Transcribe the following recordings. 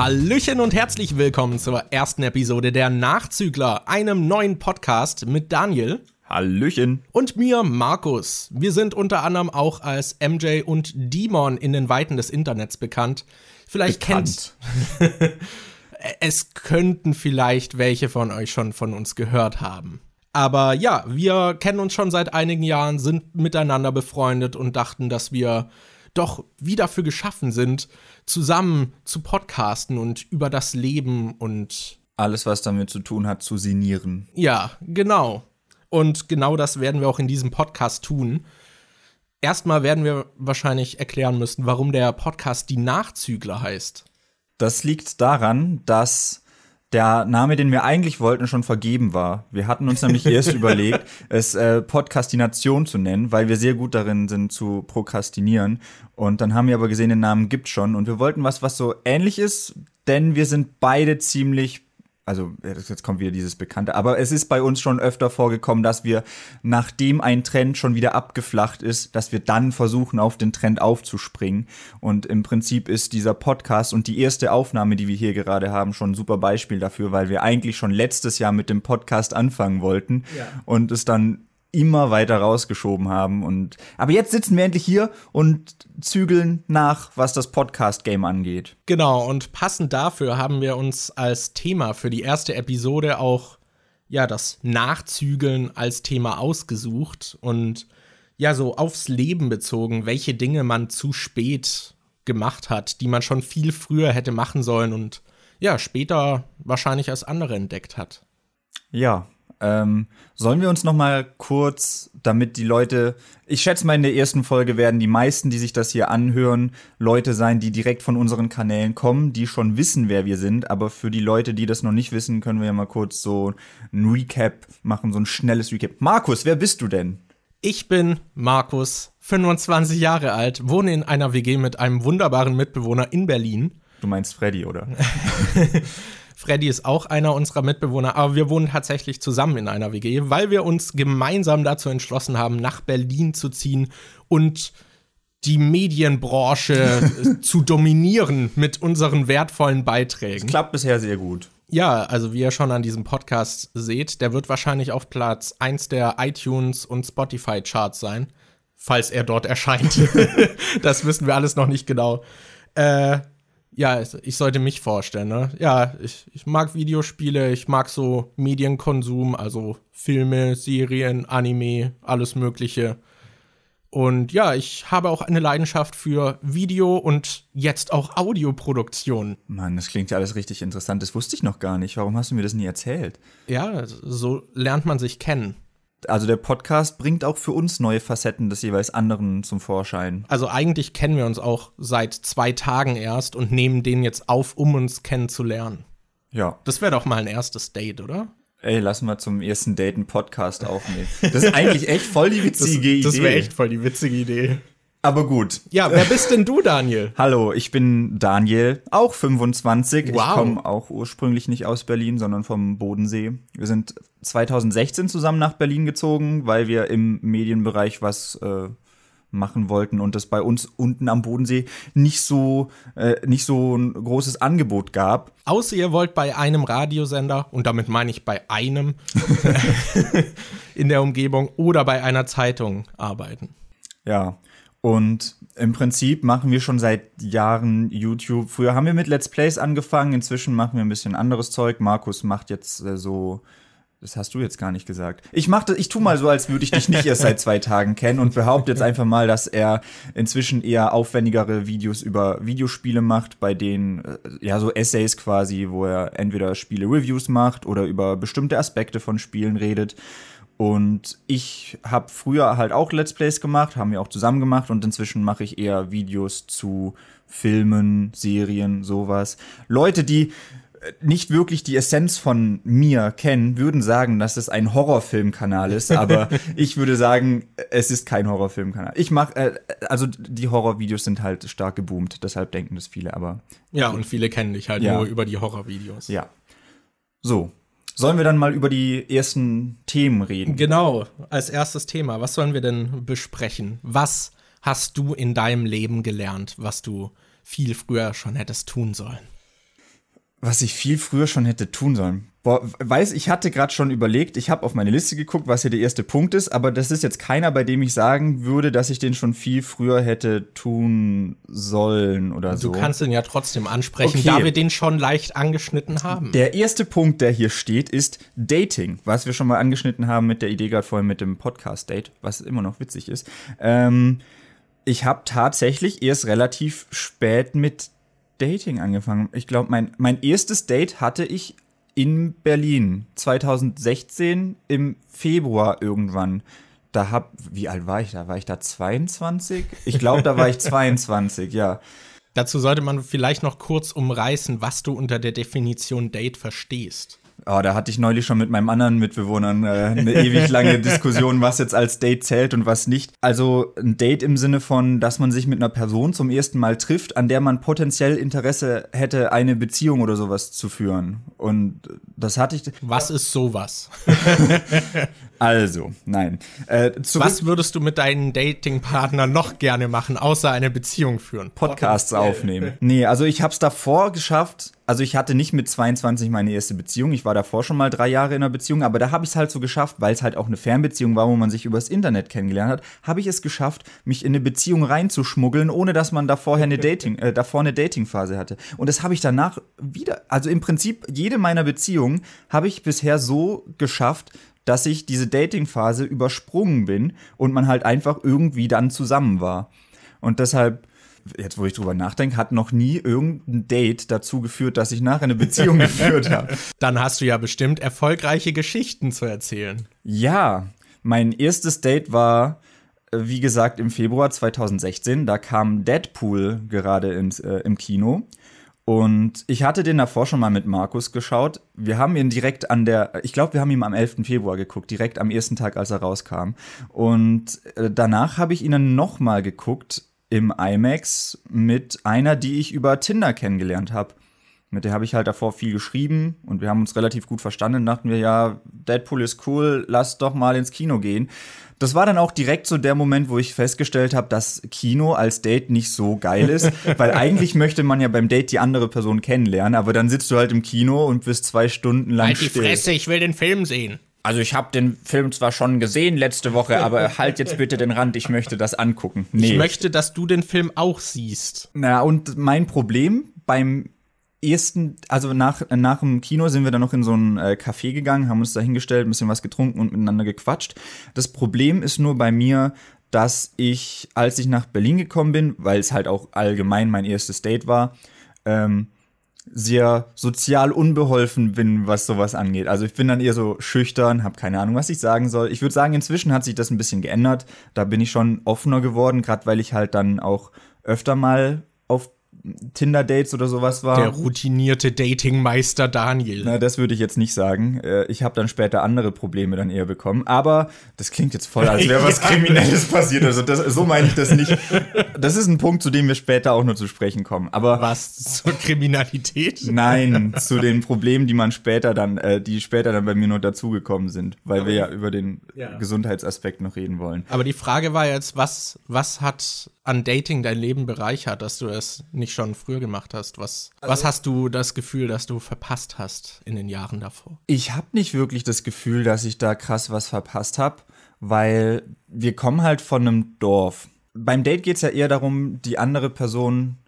Hallöchen und herzlich willkommen zur ersten Episode der Nachzügler, einem neuen Podcast mit Daniel. Hallöchen. Und mir, Markus. Wir sind unter anderem auch als MJ und Demon in den Weiten des Internets bekannt. Vielleicht Bekannt. kennt. es könnten vielleicht welche von euch schon von uns gehört haben. Aber ja, wir kennen uns schon seit einigen Jahren, sind miteinander befreundet und dachten, dass wir doch wie dafür geschaffen sind, zusammen zu podcasten und über das Leben und Alles, was damit zu tun hat, zu sinnieren. ja, genau. Und genau das werden wir auch in diesem Podcast tun. Erstmal werden wir wahrscheinlich erklären müssen, warum der Podcast die Nachzügler heißt. Das liegt daran, dass der Name, den wir eigentlich wollten, schon vergeben war. Wir hatten uns nämlich erst überlegt, es äh, Podcastination zu nennen, weil wir sehr gut darin sind zu prokrastinieren. Und dann haben wir aber gesehen, den Namen gibt schon. Und wir wollten was, was so ähnlich ist, denn wir sind beide ziemlich also jetzt kommt wieder dieses Bekannte, aber es ist bei uns schon öfter vorgekommen, dass wir, nachdem ein Trend schon wieder abgeflacht ist, dass wir dann versuchen, auf den Trend aufzuspringen. Und im Prinzip ist dieser Podcast und die erste Aufnahme, die wir hier gerade haben, schon ein super Beispiel dafür, weil wir eigentlich schon letztes Jahr mit dem Podcast anfangen wollten Ja. und es dann immer weiter rausgeschoben haben und aber jetzt sitzen wir endlich hier und zügeln nach, was das Podcast Game angeht. Genau, und passend dafür haben wir uns als Thema für die erste Episode auch ja das Nachzügeln als Thema ausgesucht und ja so aufs Leben bezogen, welche Dinge man zu spät gemacht hat, die man schon viel früher hätte machen sollen und ja, später wahrscheinlich als andere entdeckt hat. Ja, ähm, sollen wir uns noch mal kurz, damit die Leute, ich schätze mal in der ersten Folge werden die meisten, die sich das hier anhören, Leute sein, die direkt von unseren Kanälen kommen, die schon wissen, wer wir sind. Aber für die Leute, die das noch nicht wissen, können wir ja mal kurz so ein Recap machen, so ein schnelles Recap. Markus, wer bist du denn? Ich bin Markus, 25 Jahre alt, wohne in einer WG mit einem wunderbaren Mitbewohner in Berlin. Du meinst Freddy, oder? Freddy ist auch einer unserer Mitbewohner, aber wir wohnen tatsächlich zusammen in einer WG, weil wir uns gemeinsam dazu entschlossen haben, nach Berlin zu ziehen und die Medienbranche zu dominieren mit unseren wertvollen Beiträgen. Klappt bisher sehr gut. Ja, also wie ihr schon an diesem Podcast seht, der wird wahrscheinlich auf Platz 1 der iTunes und Spotify Charts sein, falls er dort erscheint. das wissen wir alles noch nicht genau. Äh, ja, ich sollte mich vorstellen, ne? Ja, ich, ich mag Videospiele, ich mag so Medienkonsum, also Filme, Serien, Anime, alles Mögliche. Und ja, ich habe auch eine Leidenschaft für Video und jetzt auch Audioproduktion. Mann, das klingt ja alles richtig interessant. Das wusste ich noch gar nicht. Warum hast du mir das nie erzählt? Ja, so lernt man sich kennen. Also der Podcast bringt auch für uns neue Facetten des jeweils anderen zum Vorschein. Also eigentlich kennen wir uns auch seit zwei Tagen erst und nehmen den jetzt auf, um uns kennenzulernen. Ja. Das wäre doch mal ein erstes Date, oder? Ey, lass mal zum ersten Date einen Podcast aufnehmen. Das ist eigentlich echt voll die witzige Idee. das wäre echt voll die witzige Idee. Aber gut. Ja, wer bist denn du, Daniel? Hallo, ich bin Daniel, auch 25. Ich Wow. komme auch ursprünglich nicht aus Berlin, sondern vom Bodensee. Wir sind 2016 zusammen nach Berlin gezogen, weil wir im Medienbereich was äh, machen wollten und es bei uns unten am Bodensee nicht so äh, nicht so ein großes Angebot gab. Außer ihr wollt bei einem Radiosender, und damit meine ich bei einem in der Umgebung oder bei einer Zeitung arbeiten. Ja. Und im Prinzip machen wir schon seit Jahren YouTube. Früher haben wir mit Let's Plays angefangen, inzwischen machen wir ein bisschen anderes Zeug. Markus macht jetzt äh, so. Das hast du jetzt gar nicht gesagt. Ich mach das, ich tu mal so, als würde ich dich nicht erst seit zwei Tagen kennen und behaupte jetzt einfach mal, dass er inzwischen eher aufwendigere Videos über Videospiele macht, bei denen, äh, ja, so Essays quasi, wo er entweder Spiele-Reviews macht oder über bestimmte Aspekte von Spielen redet. Und ich habe früher halt auch Let's Plays gemacht, haben wir auch zusammen gemacht und inzwischen mache ich eher Videos zu Filmen, Serien, sowas. Leute, die äh, nicht wirklich die Essenz von mir kennen, würden sagen, dass es ein Horrorfilmkanal ist, aber ich würde sagen, es ist kein Horrorfilmkanal. Ich mache, äh, also die Horrorvideos sind halt stark geboomt, deshalb denken das viele, aber Ja, und viele kennen dich halt Ja. nur über die Horrorvideos. ja. So. Sollen wir dann mal über die ersten Themen reden? Genau, als erstes Thema, was sollen wir denn besprechen? Was hast du in deinem Leben gelernt, was du viel früher schon hättest tun sollen? Was ich viel früher schon hätte tun sollen. Boah, weiß, ich hatte gerade schon überlegt, ich habe auf meine Liste geguckt, was hier der erste Punkt ist, aber das ist jetzt keiner, bei dem ich sagen würde, dass ich den schon viel früher hätte tun sollen oder Du so. kannst ihn ja trotzdem ansprechen, Okay. da wir den schon leicht angeschnitten haben. Der erste Punkt, der hier steht, ist Dating, was wir schon mal angeschnitten haben mit der Idee gerade vorhin mit dem Podcast-Date, was immer noch witzig ist. Ähm, ich habe tatsächlich erst relativ spät mit Dating angefangen. Ich glaube, mein, mein erstes Date hatte ich in Berlin 2016 im Februar irgendwann. Da hab, wie alt war ich da? War ich da 22? Ich glaube, da war ich 22, ja. Dazu sollte man vielleicht noch kurz umreißen, was du unter der Definition Date verstehst. Oh, da hatte ich neulich schon mit meinem anderen Mitbewohnern äh, eine ewig lange Diskussion, was jetzt als Date zählt und was nicht. Also ein Date im Sinne von, dass man sich mit einer Person zum ersten Mal trifft, an der man potenziell Interesse hätte, eine Beziehung oder sowas zu führen. Und das hatte ich. Was ist sowas? Also, nein. Äh, Was würdest du mit deinen Datingpartnern noch gerne machen, außer eine Beziehung führen? Podcasts aufnehmen. Nee, also ich hab's davor geschafft. Also ich hatte nicht mit 22 meine erste Beziehung. Ich war davor schon mal drei Jahre in einer Beziehung, aber da habe ich es halt so geschafft, weil es halt auch eine Fernbeziehung war, wo man sich übers Internet kennengelernt hat, habe ich es geschafft, mich in eine Beziehung reinzuschmuggeln, ohne dass man da vorher eine Dating, äh, davor eine Datingphase hatte. Und das habe ich danach wieder. Also im Prinzip jede meiner Beziehungen habe ich bisher so geschafft, dass ich diese Datingphase übersprungen bin und man halt einfach irgendwie dann zusammen war. Und deshalb, jetzt wo ich drüber nachdenke, hat noch nie irgendein Date dazu geführt, dass ich nachher eine Beziehung geführt habe. Dann hast du ja bestimmt erfolgreiche Geschichten zu erzählen. Ja, mein erstes Date war, äh, wie gesagt, im Februar 2016. Da kam Deadpool gerade ins, äh, im Kino. Und ich hatte den davor schon mal mit Markus geschaut. Wir haben ihn direkt an der, ich glaube, wir haben ihn am 11. Februar geguckt, direkt am ersten Tag, als er rauskam. Und äh, danach habe ich ihn dann noch mal geguckt im IMAX mit einer, die ich über Tinder kennengelernt habe. Mit der habe ich halt davor viel geschrieben und wir haben uns relativ gut verstanden. Dachten wir, ja, Deadpool ist cool, lass doch mal ins Kino gehen. Das war dann auch direkt so der Moment, wo ich festgestellt habe, dass Kino als Date nicht so geil ist, weil eigentlich möchte man ja beim Date die andere Person kennenlernen, aber dann sitzt du halt im Kino und bist zwei Stunden lang Halt die still. Fresse, ich will den Film sehen. Also ich habe den Film zwar schon gesehen letzte Woche, aber halt jetzt bitte den Rand, ich möchte das angucken. Nee. Ich möchte, dass du den Film auch siehst. Na, und mein Problem beim ersten, also nach, nach dem Kino sind wir dann noch in so ein äh, Café gegangen, haben uns da hingestellt, ein bisschen was getrunken und miteinander gequatscht. Das Problem ist nur bei mir, dass ich, als ich nach Berlin gekommen bin, weil es halt auch allgemein mein erstes Date war, ähm, sehr sozial unbeholfen bin, was sowas angeht. Also ich bin dann eher so schüchtern, habe keine Ahnung, was ich sagen soll. Ich würde sagen, inzwischen hat sich das ein bisschen geändert. Da bin ich schon offener geworden, gerade weil ich halt dann auch öfter mal auf Tinder-Dates oder sowas war. Der routinierte Datingmeister Daniel. Na, das würde ich jetzt nicht sagen. Äh, Ich habe dann später andere Probleme dann eher bekommen. Aber das klingt jetzt voll, als wäre was. Kriminelles passiert. Also das, so meine ich das nicht. Das ist ein Punkt, zu dem wir später auch noch zu sprechen kommen. Aber Was zur Kriminalität? Nein, zu den Problemen, die man später dann, äh, die später dann bei mir noch dazugekommen sind, weil wir ja über den Ja. Gesundheitsaspekt noch reden wollen. Aber die Frage war jetzt, was, was hat an Dating dein Leben bereichert, dass du es nicht schon früher gemacht hast? Was, was hast du das Gefühl, dass du verpasst hast in den Jahren davor? Ich habe nicht wirklich das Gefühl, dass ich da krass was verpasst habe, weil wir kommen halt von einem Dorf. Beim Date geht's ja eher darum, die andere Person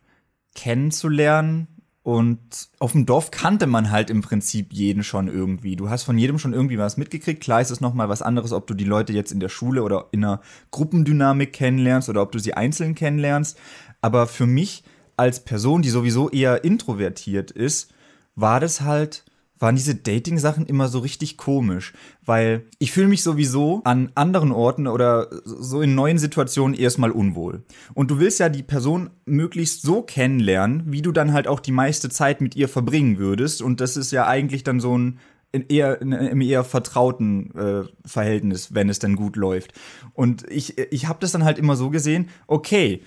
kennenzulernen. Und auf dem Dorf kannte man halt im Prinzip jeden schon irgendwie. Du hast von jedem schon irgendwie was mitgekriegt. Klar ist es noch mal was anderes, ob du die Leute jetzt in der Schule oder in einer Gruppendynamik kennenlernst oder ob du sie einzeln kennenlernst. Aber für mich als Person, die sowieso eher introvertiert ist, war das halt waren diese Dating-Sachen immer so richtig komisch, weil ich fühle mich sowieso an anderen Orten oder so in neuen Situationen erstmal unwohl. Und du willst ja die Person möglichst so kennenlernen, wie du dann halt auch die meiste Zeit mit ihr verbringen würdest. Und das ist ja eigentlich dann so ein in eher, in einem eher vertrauten äh, Verhältnis, wenn es denn gut läuft. Und ich, ich habe das dann halt immer so gesehen, okay,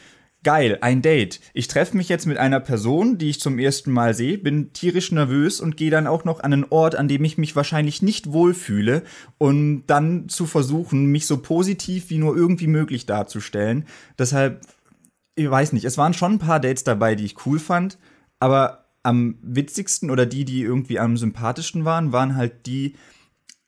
geil, ein Date. Ich treffe mich jetzt mit einer Person, die ich zum ersten Mal sehe, bin tierisch nervös und gehe dann auch noch an einen Ort, an dem ich mich wahrscheinlich nicht wohlfühle und dann zu versuchen, mich so positiv wie nur irgendwie möglich darzustellen. Deshalb, ich weiß nicht, es waren schon ein paar Dates dabei, die ich cool fand, aber am witzigsten oder die, die irgendwie am sympathischsten waren, waren halt die,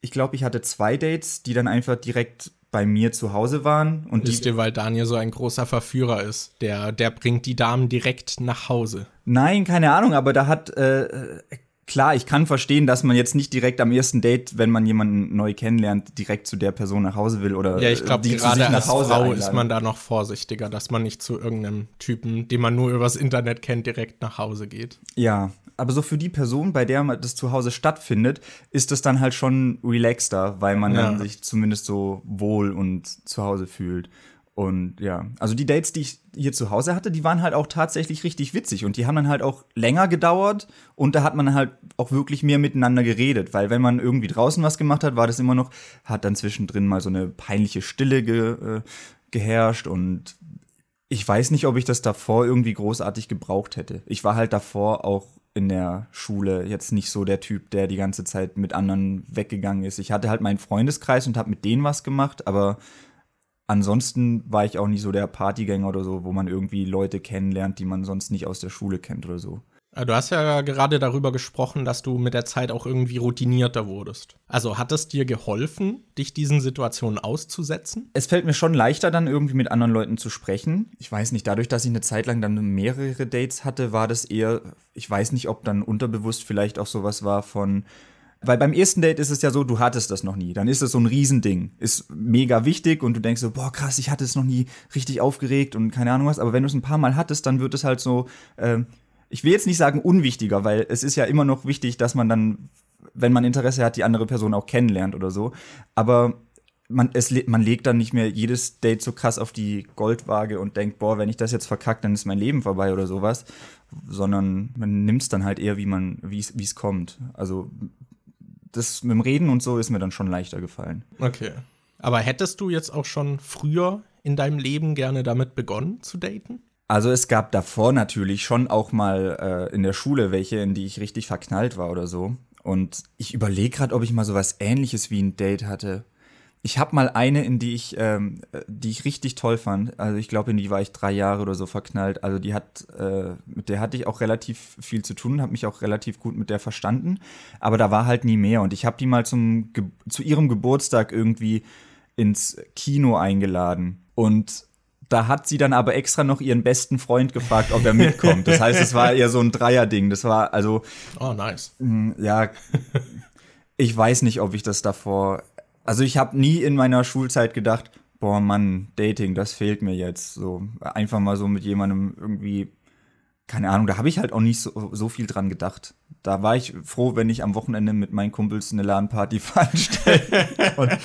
ich glaube, ich hatte zwei Dates, die dann einfach direkt bei mir zu Hause waren. Und Wisst die, ihr, weil Daniel so ein großer Verführer ist. Der, der bringt die Damen direkt nach Hause. Nein, keine Ahnung, aber da hat, äh, klar, ich kann verstehen, dass man jetzt nicht direkt am ersten Date, wenn man jemanden neu kennenlernt, direkt zu der Person nach Hause will oder Ja, ich glaube, gerade als Hause Frau einladen. ist man da noch vorsichtiger, dass man nicht zu irgendeinem Typen, den man nur übers Internet kennt, direkt nach Hause geht. Ja, aber so für die Person, bei der das zu Hause stattfindet, ist es dann halt schon relaxter, weil man Ja. dann sich zumindest so wohl und zu Hause fühlt. Und ja, also die Dates, die ich hier zu Hause hatte, die waren halt auch tatsächlich richtig witzig und die haben dann halt auch länger gedauert und da hat man halt auch wirklich mehr miteinander geredet, weil wenn man irgendwie draußen was gemacht hat, war das immer noch, hat dann zwischendrin mal so eine peinliche Stille ge, äh, geherrscht und ich weiß nicht, ob ich das davor irgendwie großartig gebraucht hätte. Ich war halt davor auch in der Schule jetzt nicht so der Typ, der die ganze Zeit mit anderen weggegangen ist. Ich hatte halt meinen Freundeskreis und habe mit denen was gemacht, aber ansonsten war ich auch nicht so der Partygänger oder so, wo man irgendwie Leute kennenlernt, die man sonst nicht aus der Schule kennt oder so. Äh, Du hast ja gerade darüber gesprochen, dass du mit der Zeit auch irgendwie routinierter wurdest. Also hat es dir geholfen, dich diesen Situationen auszusetzen? Es fällt mir schon leichter, dann irgendwie mit anderen Leuten zu sprechen. Ich weiß nicht, dadurch, dass ich eine Zeit lang dann mehrere Dates hatte, war das eher, ich weiß nicht, ob dann unterbewusst vielleicht auch sowas war von, weil beim ersten Date ist es ja so, du hattest das noch nie. Dann ist es so ein Riesending. Ist mega wichtig und du denkst so, boah, krass, ich hatte es noch nie richtig aufgeregt und keine Ahnung was. Aber wenn du es ein paar Mal hattest, dann wird es halt so, ähm, ich will jetzt nicht sagen unwichtiger, weil es ist ja immer noch wichtig, dass man dann, wenn man Interesse hat, die andere Person auch kennenlernt oder so. Aber man, es, man legt dann nicht mehr jedes Date so krass auf die Goldwaage und denkt, boah, wenn ich das jetzt verkacke, dann ist mein Leben vorbei oder sowas. Sondern man nimmt es dann halt eher, wie man, wie es kommt. Also das mit dem Reden und so ist mir dann schon leichter gefallen. Okay. Aber hättest du jetzt auch schon früher in deinem Leben gerne damit begonnen zu daten? Also es gab davor natürlich schon auch mal äh, in der Schule welche, in die ich richtig verknallt war oder so. Und ich überlege gerade, ob ich mal sowas ähnliches wie ein Date hatte. Ich habe mal eine, in die ich, ähm, äh, die ich richtig toll fand. Also ich glaube, in die war ich drei Jahre oder so verknallt. Also die hat, äh, mit der hatte ich auch relativ viel zu tun, habe mich auch relativ gut mit der verstanden. Aber da war halt nie mehr. Und ich habe die mal zum zu ihrem Geburtstag irgendwie ins Kino eingeladen. Und da hat sie dann aber extra noch ihren besten Freund gefragt, ob er mitkommt. Das heißt, es war eher so ein Dreierding. Das war also Oh, nice. Mm, Ja, ich weiß nicht, ob ich das davor. Also ich habe nie in meiner Schulzeit gedacht, boah Mann, Dating, das fehlt mir jetzt. So einfach mal so mit jemandem irgendwie, keine Ahnung, da habe ich halt auch nicht so, so viel dran gedacht. Da war ich froh, wenn ich am Wochenende mit meinen Kumpels eine LAN-Party veranstelle. Und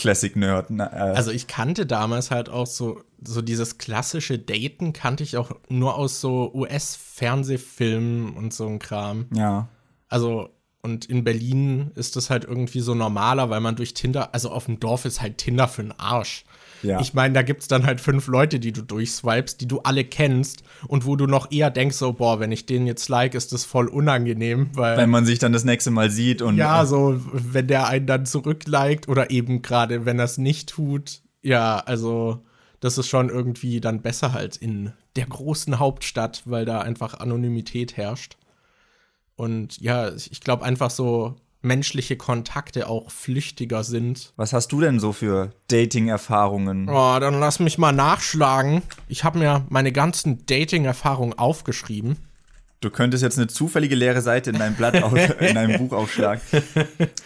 Classic Nerd. Na, äh, Also ich kannte damals halt auch so, so dieses klassische Daten kannte ich auch nur aus so US-Fernsehfilmen und so ein Kram. ja. Also, und in Berlin ist das halt irgendwie so normaler, weil man durch Tinder, also auf dem Dorf ist halt Tinder für den Arsch. Ja. Ich meine, da gibt's dann halt fünf Leute, die du durchswipest, die du alle kennst und wo du noch eher denkst, so, boah, wenn ich den jetzt like, ist das voll unangenehm, weil. Wenn man sich dann das nächste Mal sieht und ja, so, wenn der einen dann zurückliked oder eben gerade, wenn er es nicht tut. Ja, also, das ist schon irgendwie dann besser halt in der großen Hauptstadt, weil da einfach Anonymität herrscht. Und ja, ich glaube einfach so menschliche Kontakte auch flüchtiger sind. Was hast du denn so für Dating-Erfahrungen? Oh, dann lass mich mal nachschlagen. Ich habe mir meine ganzen Dating-Erfahrungen aufgeschrieben. Du könntest jetzt eine zufällige leere Seite in deinem Blatt, auf, in deinem Buch aufschlagen.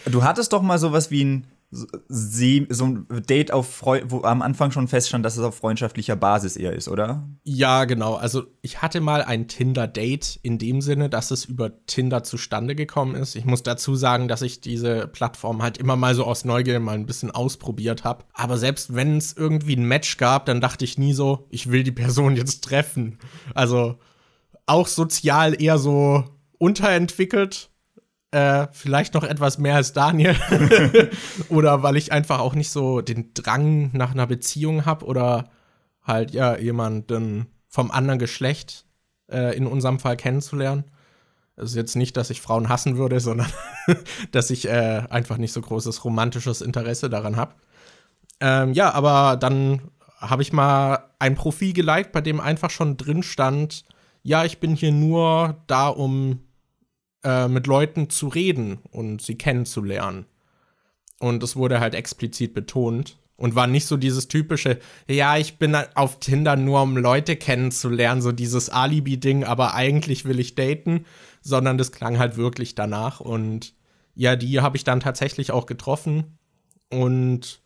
Du hattest doch mal sowas wie ein Sie, so ein Date auf Freu wo am Anfang schon feststand, dass es auf freundschaftlicher Basis eher ist, oder? Ja, genau. Also ich hatte mal ein Tinder-Date in dem Sinne, dass es über Tinder zustande gekommen ist. Ich muss dazu sagen, dass ich diese Plattform halt immer mal so aus Neugier mal ein bisschen ausprobiert habe. Aber selbst wenn es irgendwie ein Match gab, dann dachte ich nie so, ich will die Person jetzt treffen. Also auch sozial eher so unterentwickelt. Äh, vielleicht noch etwas mehr als Daniel. oder weil ich einfach auch nicht so den Drang nach einer Beziehung habe oder halt ja jemanden vom anderen Geschlecht äh, in unserem Fall kennenzulernen. Es ist jetzt nicht, dass ich Frauen hassen würde, sondern dass ich äh, einfach nicht so großes romantisches Interesse daran habe. Ähm, ja, aber dann habe ich mal ein Profil geliked, bei dem einfach schon drin stand, ja, ich bin hier nur da, um äh, mit Leuten zu reden und sie kennenzulernen. Und es wurde halt explizit betont. Und war nicht so dieses typische, ja, ich bin auf Tinder nur, um Leute kennenzulernen, so dieses Alibi-Ding, aber eigentlich will ich daten, sondern das klang halt wirklich danach. Und ja, die habe ich dann tatsächlich auch getroffen. Und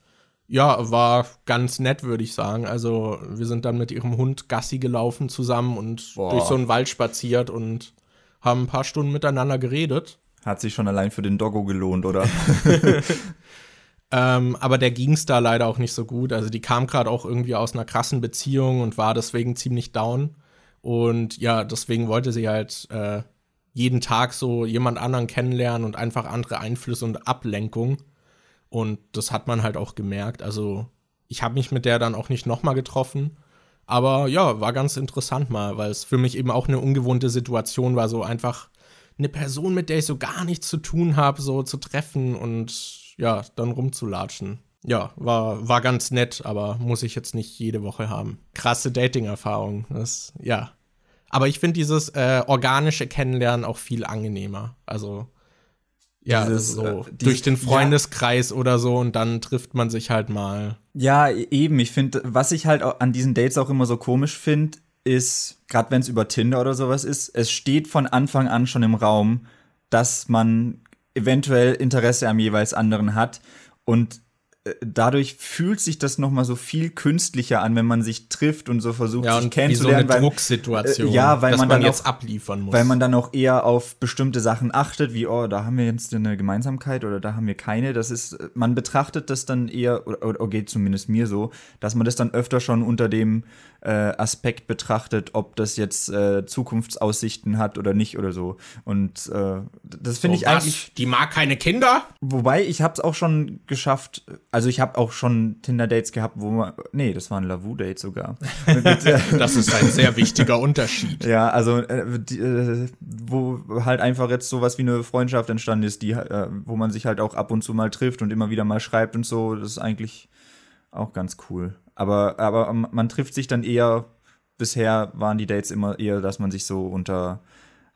ja, war ganz nett, würde ich sagen. Also, wir sind dann mit ihrem Hund Gassi gelaufen zusammen und Boah. durch so einen Wald spaziert und haben ein paar Stunden miteinander geredet. Hat sich schon allein für den Doggo gelohnt, oder? ähm, aber der ging es da leider auch nicht so gut. Also, die kam gerade auch irgendwie aus einer krassen Beziehung und war deswegen ziemlich down. Und ja, deswegen wollte sie halt äh, jeden Tag so jemand anderen kennenlernen und einfach andere Einflüsse und Ablenkung. Und das hat man halt auch gemerkt. Also ich habe mich mit der dann auch nicht nochmal getroffen. Aber ja, war ganz interessant mal, weil es für mich eben auch eine ungewohnte Situation war, so einfach eine Person, mit der ich so gar nichts zu tun habe, so zu treffen und ja, dann rumzulatschen. Ja, war, war ganz nett, aber muss ich jetzt nicht jede Woche haben. Krasse Dating-Erfahrung. Das, ja. Aber ich finde dieses äh, organische Kennenlernen auch viel angenehmer. Also ja, Dieses, so äh, durch den Freundeskreis ja. oder so und dann trifft man sich halt mal. Ja, e-, eben. Ich finde, was ich halt an diesen Dates auch immer so komisch finde, ist, gerade wenn es über Tinder oder sowas ist, es steht von Anfang an schon im Raum, dass man eventuell Interesse am jeweils anderen hat. Und dadurch fühlt sich das noch mal so viel künstlicher an, wenn man sich trifft und so versucht, ja, sich kennenzulernen. So eine Drucksituation, äh, ja, weil man, man, dann jetzt auch, abliefern muss. Weil man dann auch eher auf bestimmte Sachen achtet, wie, oh, da haben wir jetzt eine Gemeinsamkeit oder da haben wir keine. Das ist, man betrachtet das dann eher, oder, oder geht zumindest mir so, dass man das dann öfter schon unter dem äh, Aspekt betrachtet, ob das jetzt äh, Zukunftsaussichten hat oder nicht oder so. Und äh, das finde so, ich was? eigentlich. Die mag keine Kinder? Wobei, ich habe es auch schon geschafft, also ich habe auch schon Tinder-Dates gehabt, wo man. Nee, das war ein Lavu-Date sogar. das ist ein sehr wichtiger Unterschied. Ja, also äh, die, äh, wo halt einfach jetzt sowas wie eine Freundschaft entstanden ist, die, äh, wo man sich halt auch ab und zu mal trifft und immer wieder mal schreibt und so. Das ist eigentlich auch ganz cool. Aber, aber man trifft sich dann eher, bisher waren die Dates immer eher, dass man sich so unter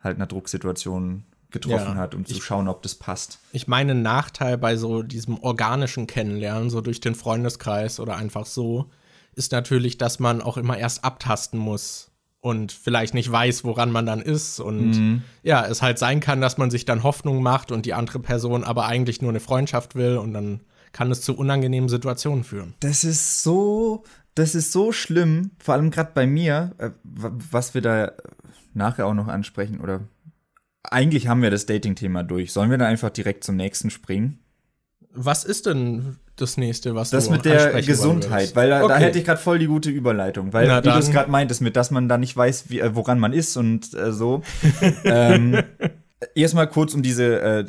halt einer Drucksituation getroffen ja, hat, um zu schauen, ob das passt. Ich meine, Nachteil bei so diesem organischen Kennenlernen, so durch den Freundeskreis oder einfach so, ist natürlich, dass man auch immer erst abtasten muss und vielleicht nicht weiß, woran man dann ist. Und mhm. ja, es halt sein kann, dass man sich dann Hoffnung macht und die andere Person aber eigentlich nur eine Freundschaft will und dann kann es zu unangenehmen Situationen führen. Das ist so, das ist so schlimm, vor allem gerade bei mir, äh, was wir da nachher auch noch ansprechen oder eigentlich haben wir das Dating-Thema durch. Sollen wir da einfach direkt zum nächsten springen? Was ist denn das nächste, was das du mit der Gesundheit, weil da, okay. da, hätte ich gerade voll die gute Überleitung, weil Na, wie du es gerade meintest, mit dass man da nicht weiß, wie, äh, woran man ist und äh, so. ähm, erstmal kurz, um diese äh,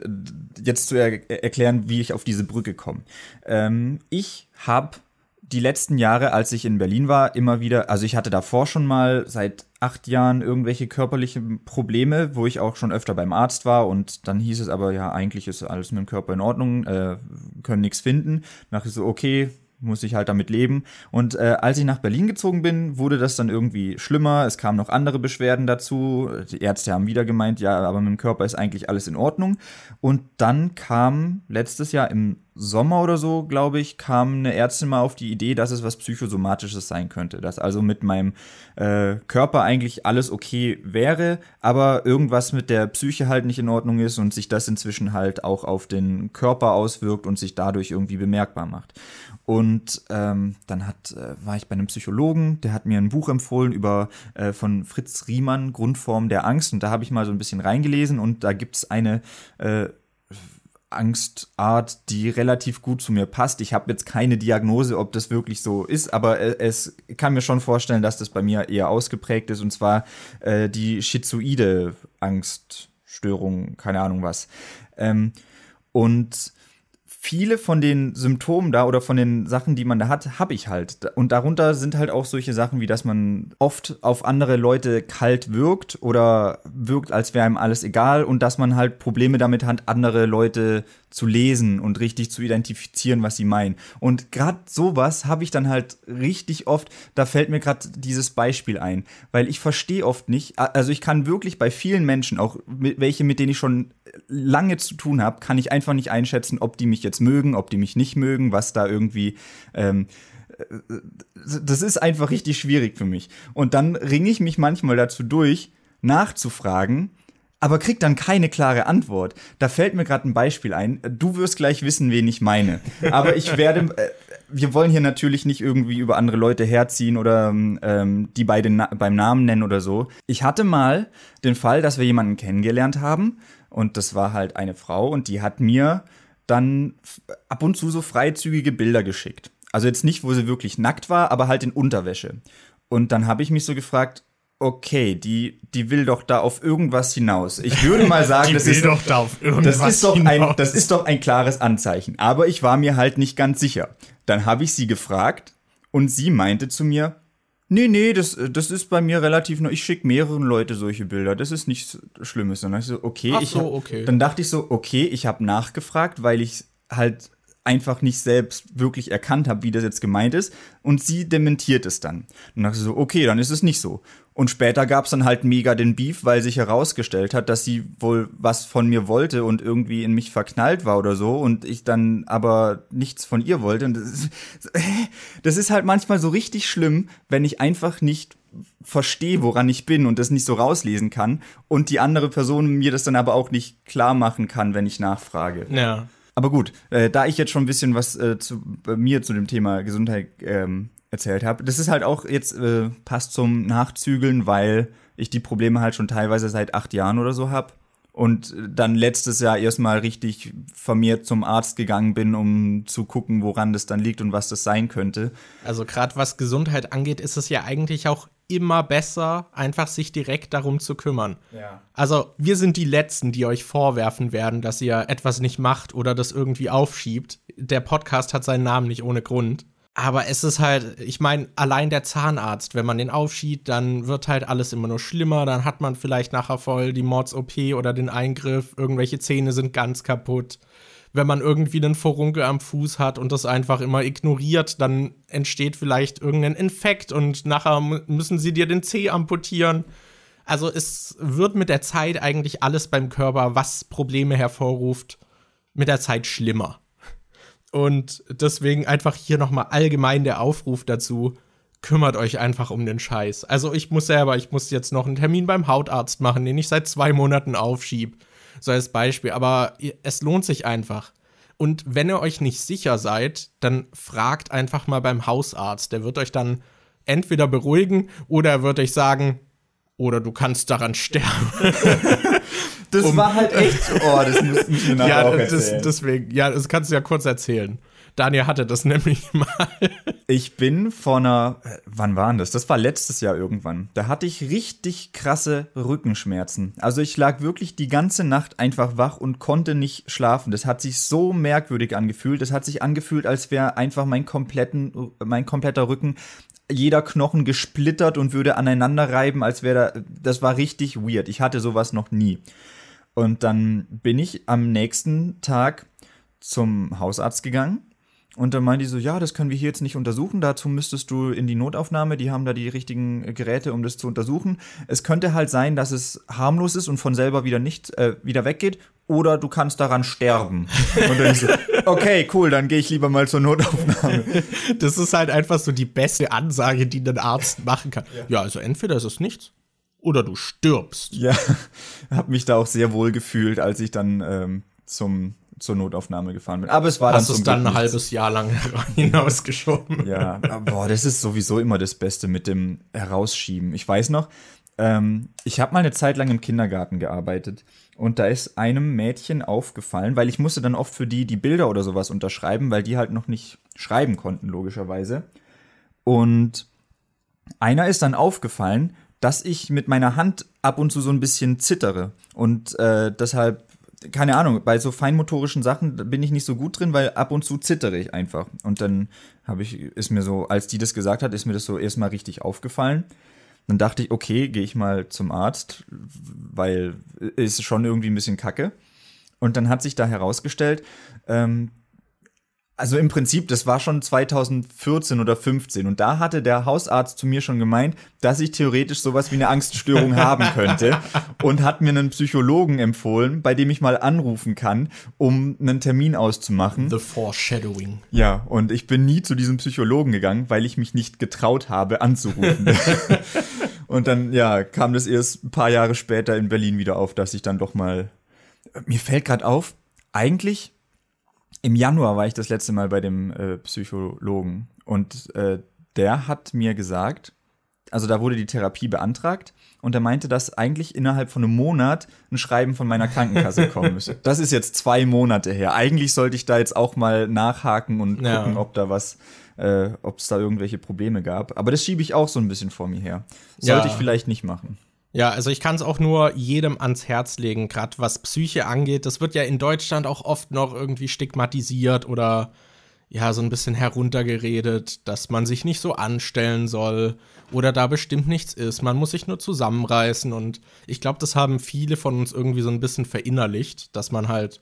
jetzt zu er erklären, wie ich auf diese Brücke komme. Ähm, ich habe die letzten Jahre, als ich in Berlin war, immer wieder, also ich hatte davor schon mal seit acht Jahren irgendwelche körperlichen Probleme, wo ich auch schon öfter beim Arzt war und dann hieß es aber, ja, eigentlich ist alles mit dem Körper in Ordnung, äh, können nichts finden. Nach so, okay, muss ich halt damit leben. Und äh, als ich nach Berlin gezogen bin, wurde das dann irgendwie schlimmer. Es kamen noch andere Beschwerden dazu. Die Ärzte haben wieder gemeint, ja, aber mit dem Körper ist eigentlich alles in Ordnung. Und dann kam letztes Jahr im Sommer oder so, glaube ich, kam eine Ärztin mal auf die Idee, dass es was Psychosomatisches sein könnte. Dass also mit meinem äh, Körper eigentlich alles okay wäre, aber irgendwas mit der Psyche halt nicht in Ordnung ist und sich das inzwischen halt auch auf den Körper auswirkt und sich dadurch irgendwie bemerkbar macht. Und ähm, dann hat, äh, war ich bei einem Psychologen, der hat mir ein Buch empfohlen über äh, von Fritz Riemann, Grundform der Angst. Und da habe ich mal so ein bisschen reingelesen und da gibt es eine äh, Angstart, die relativ gut zu mir passt. Ich habe jetzt keine Diagnose, ob das wirklich so ist, aber äh, es kann mir schon vorstellen, dass das bei mir eher ausgeprägt ist, und zwar äh, die schizoide Angststörung, keine Ahnung was. Ähm, und viele von den Symptomen da oder von den Sachen, die man da hat, habe ich halt. Und darunter sind halt auch solche Sachen wie, dass man oft auf andere Leute kalt wirkt oder wirkt, als wäre einem alles egal und dass man halt Probleme damit hat, andere Leute zu lesen und richtig zu identifizieren, was sie meinen. Und gerade sowas habe ich dann halt richtig oft, da fällt mir gerade dieses Beispiel ein, weil ich verstehe oft nicht, also ich kann wirklich bei vielen Menschen, auch welche, mit denen ich schon lange zu tun habe, kann ich einfach nicht einschätzen, ob die mich jetzt mögen, ob die mich nicht mögen, was da irgendwie. Ähm, äh, das ist einfach richtig schwierig für mich. Und dann ringe ich mich manchmal dazu durch, nachzufragen, aber krieg dann keine klare Antwort. Da fällt mir gerade ein Beispiel ein. Du wirst gleich wissen, wen ich meine. Aber ich werde. Äh, wir wollen hier natürlich nicht irgendwie über andere Leute herziehen oder ähm, die beide na beim Namen nennen oder so. Ich hatte mal den Fall, dass wir jemanden kennengelernt haben und das war halt eine Frau und die hat mir dann ab und zu so freizügige Bilder geschickt. Also jetzt nicht, wo sie wirklich nackt war, aber halt in Unterwäsche. Und dann habe ich mich so gefragt, okay, die, die will doch da auf irgendwas hinaus. Ich würde mal sagen, das, ist, doch da auf irgendwas das, ist doch ein, das ist doch ein klares Anzeichen. Aber ich war mir halt nicht ganz sicher. Dann habe ich sie gefragt und sie meinte zu mir, Nee, nee, das, das ist bei mir relativ nur. Ich schicke mehreren Leute solche Bilder. Das ist nichts Schlimmes. Dann ich so, okay, Ach ich so, hab, okay. dann dachte ich so, okay, ich habe nachgefragt, weil ich halt einfach nicht selbst wirklich erkannt habe, wie das jetzt gemeint ist. Und sie dementiert es dann. Und dachte ich so, okay, dann ist es nicht so. Und später gab es dann halt mega den Beef, weil sich herausgestellt hat, dass sie wohl was von mir wollte und irgendwie in mich verknallt war oder so und ich dann aber nichts von ihr wollte. Und das ist, das ist halt manchmal so richtig schlimm, wenn ich einfach nicht verstehe, woran ich bin und das nicht so rauslesen kann und die andere Person mir das dann aber auch nicht klar machen kann, wenn ich nachfrage. Ja. Aber gut, äh, da ich jetzt schon ein bisschen was äh, zu, bei mir zu dem Thema Gesundheit ähm, erzählt habe. Das ist halt auch jetzt äh, passt zum Nachzügeln, weil ich die Probleme halt schon teilweise seit acht Jahren oder so habe. Und dann letztes Jahr erstmal richtig vermehrt zum Arzt gegangen bin, um zu gucken, woran das dann liegt und was das sein könnte. Also gerade was Gesundheit angeht, ist es ja eigentlich auch immer besser, einfach sich direkt darum zu kümmern. Ja. Also wir sind die Letzten, die euch vorwerfen werden, dass ihr etwas nicht macht oder das irgendwie aufschiebt. Der Podcast hat seinen Namen nicht ohne Grund. Aber es ist halt, ich meine, allein der Zahnarzt, wenn man den aufschiebt, dann wird halt alles immer nur schlimmer. Dann hat man vielleicht nachher voll die Mords-OP oder den Eingriff, irgendwelche Zähne sind ganz kaputt. Wenn man irgendwie einen Furunkel am Fuß hat und das einfach immer ignoriert, dann entsteht vielleicht irgendein Infekt und nachher müssen sie dir den Zeh amputieren. Also es wird mit der Zeit eigentlich alles beim Körper, was Probleme hervorruft, mit der Zeit schlimmer. Und deswegen einfach hier nochmal allgemein der Aufruf dazu, kümmert euch einfach um den Scheiß. Also ich muss selber, ich muss jetzt noch einen Termin beim Hautarzt machen, den ich seit zwei Monaten aufschieb. So als Beispiel. Aber es lohnt sich einfach. Und wenn ihr euch nicht sicher seid, dann fragt einfach mal beim Hausarzt. Der wird euch dann entweder beruhigen oder er wird euch sagen, oder du kannst daran sterben. Das um, war halt echt. Oh, das müssen wir nachher ja, auch das, deswegen, ja, das kannst du ja kurz erzählen. Daniel hatte das nämlich mal. Ich bin vor einer, wann waren das? Das war letztes Jahr irgendwann. Da hatte ich richtig krasse Rückenschmerzen. Also ich lag wirklich die ganze Nacht einfach wach und konnte nicht schlafen. Das hat sich so merkwürdig angefühlt. Das hat sich angefühlt, als wäre einfach mein kompletten, mein kompletter Rücken jeder Knochen gesplittert und würde aneinander reiben, als wäre da, das war richtig weird. Ich hatte sowas noch nie. Und dann bin ich am nächsten Tag zum Hausarzt gegangen und dann meinte die so, ja, das können wir hier jetzt nicht untersuchen, dazu müsstest du in die Notaufnahme, die haben da die richtigen Geräte, um das zu untersuchen. Es könnte halt sein, dass es harmlos ist und von selber wieder nicht äh, wieder weggeht oder du kannst daran sterben. Und dann so, okay, cool, dann gehe ich lieber mal zur Notaufnahme. Das ist halt einfach so die beste Ansage, die ein Arzt machen kann. Ja, ja also entweder ist es nichts oder du stirbst. Ja, habe mich da auch sehr wohl gefühlt, als ich dann ähm, zum zur Notaufnahme gefahren bin. Aber es war Hast dann es dann ein halbes Jahr lang hinausgeschoben. Ja, boah, das ist sowieso immer das Beste mit dem Herausschieben. Ich weiß noch, ähm, ich habe mal eine Zeit lang im Kindergarten gearbeitet und da ist einem Mädchen aufgefallen, weil ich musste dann oft für die die Bilder oder sowas unterschreiben, weil die halt noch nicht schreiben konnten, logischerweise. Und einer ist dann aufgefallen, dass ich mit meiner Hand ab und zu so ein bisschen zittere und äh, deshalb keine Ahnung, bei so feinmotorischen Sachen bin ich nicht so gut drin, weil ab und zu zittere ich einfach. Und dann habe ich, ist mir so, als die das gesagt hat, ist mir das so erstmal richtig aufgefallen. Dann dachte ich, okay, gehe ich mal zum Arzt, weil ist schon irgendwie ein bisschen kacke. Und dann hat sich da herausgestellt, ähm, also im Prinzip, das war schon 2014 oder 15 und da hatte der Hausarzt zu mir schon gemeint, dass ich theoretisch sowas wie eine Angststörung haben könnte und hat mir einen Psychologen empfohlen, bei dem ich mal anrufen kann, um einen Termin auszumachen. The Foreshadowing. Ja, und ich bin nie zu diesem Psychologen gegangen, weil ich mich nicht getraut habe anzurufen. und dann ja, kam das erst ein paar Jahre später in Berlin wieder auf, dass ich dann doch mal mir fällt gerade auf, eigentlich im Januar war ich das letzte Mal bei dem äh, Psychologen und äh, der hat mir gesagt, also da wurde die Therapie beantragt und er meinte, dass eigentlich innerhalb von einem Monat ein Schreiben von meiner Krankenkasse kommen müsse. Das ist jetzt zwei Monate her. Eigentlich sollte ich da jetzt auch mal nachhaken und gucken, ja. ob da was, äh, ob es da irgendwelche Probleme gab. Aber das schiebe ich auch so ein bisschen vor mir her. Sollte ja. ich vielleicht nicht machen. Ja, also ich kann es auch nur jedem ans Herz legen, gerade was Psyche angeht. Das wird ja in Deutschland auch oft noch irgendwie stigmatisiert oder ja, so ein bisschen heruntergeredet, dass man sich nicht so anstellen soll oder da bestimmt nichts ist. Man muss sich nur zusammenreißen und ich glaube, das haben viele von uns irgendwie so ein bisschen verinnerlicht, dass man halt,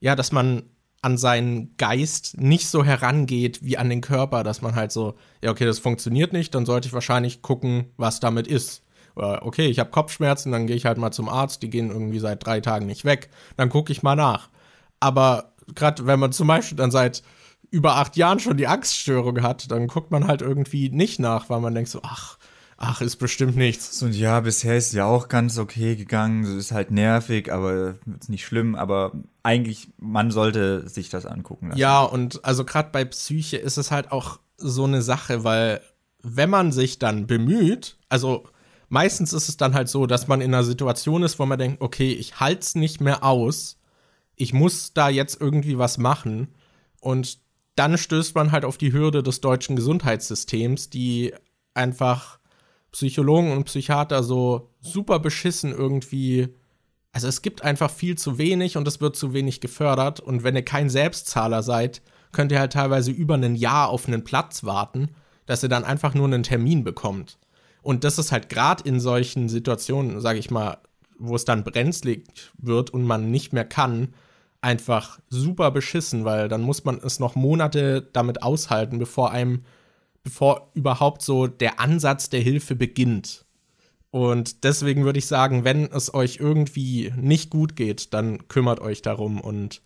ja, dass man an seinen Geist nicht so herangeht wie an den Körper, dass man halt so, ja, okay, das funktioniert nicht, dann sollte ich wahrscheinlich gucken, was damit ist. Oder okay, ich habe Kopfschmerzen, dann gehe ich halt mal zum Arzt, die gehen irgendwie seit drei Tagen nicht weg, dann gucke ich mal nach. Aber gerade wenn man zum Beispiel dann seit über acht Jahren schon die Angststörung hat, dann guckt man halt irgendwie nicht nach, weil man denkt so, ach, ach, ist bestimmt nichts. So, ja, bisher ist ja auch ganz okay gegangen. Es ist halt nervig, aber ist nicht schlimm. Aber eigentlich, man sollte sich das angucken lassen. Ja, und also gerade bei Psyche ist es halt auch so eine Sache, weil wenn man sich dann bemüht, also meistens ist es dann halt so, dass man in einer Situation ist, wo man denkt, okay, ich halte es nicht mehr aus, ich muss da jetzt irgendwie was machen. Und dann stößt man halt auf die Hürde des deutschen Gesundheitssystems, die einfach Psychologen und Psychiater so super beschissen irgendwie. Also es gibt einfach viel zu wenig und es wird zu wenig gefördert. Und wenn ihr kein Selbstzahler seid, könnt ihr halt teilweise über ein Jahr auf einen Platz warten, dass ihr dann einfach nur einen Termin bekommt. Und das ist halt gerade in solchen Situationen, sage ich mal, wo es dann brenzlig wird und man nicht mehr kann, einfach super beschissen, weil dann muss man es noch Monate damit aushalten, bevor einem, bevor überhaupt so der Ansatz der Hilfe beginnt. Und deswegen würde ich sagen, wenn es euch irgendwie nicht gut geht, dann kümmert euch darum und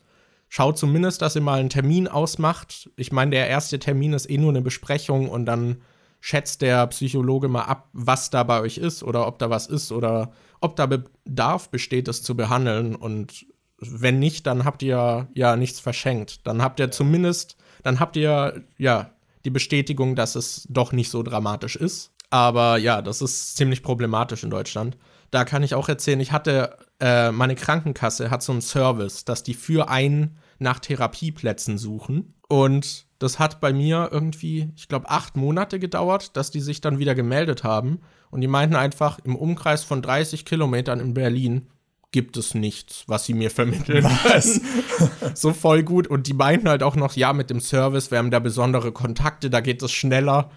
schaut zumindest, dass ihr mal einen Termin ausmacht. Ich meine, der erste Termin ist eh nur eine Besprechung und dann schätzt der Psychologe mal ab, was da bei euch ist oder ob da was ist oder ob da Bedarf besteht, das zu behandeln. Und wenn nicht, dann habt ihr ja nichts verschenkt. Dann habt ihr zumindest, dann habt ihr ja die Bestätigung, dass es doch nicht so dramatisch ist. Aber ja, das ist ziemlich problematisch in Deutschland. Da kann ich auch erzählen, ich hatte, äh, meine Krankenkasse hat so einen Service, dass die für einen nach Therapieplätzen suchen. Und das hat bei mir irgendwie, ich glaube, acht Monate gedauert, dass die sich dann wieder gemeldet haben. Und die meinten einfach, im Umkreis von 30 Kilometern in Berlin gibt es nichts, was sie mir vermitteln. Was? so voll gut. Und die meinten halt auch noch, ja, mit dem Service, wir haben da besondere Kontakte, da geht es schneller.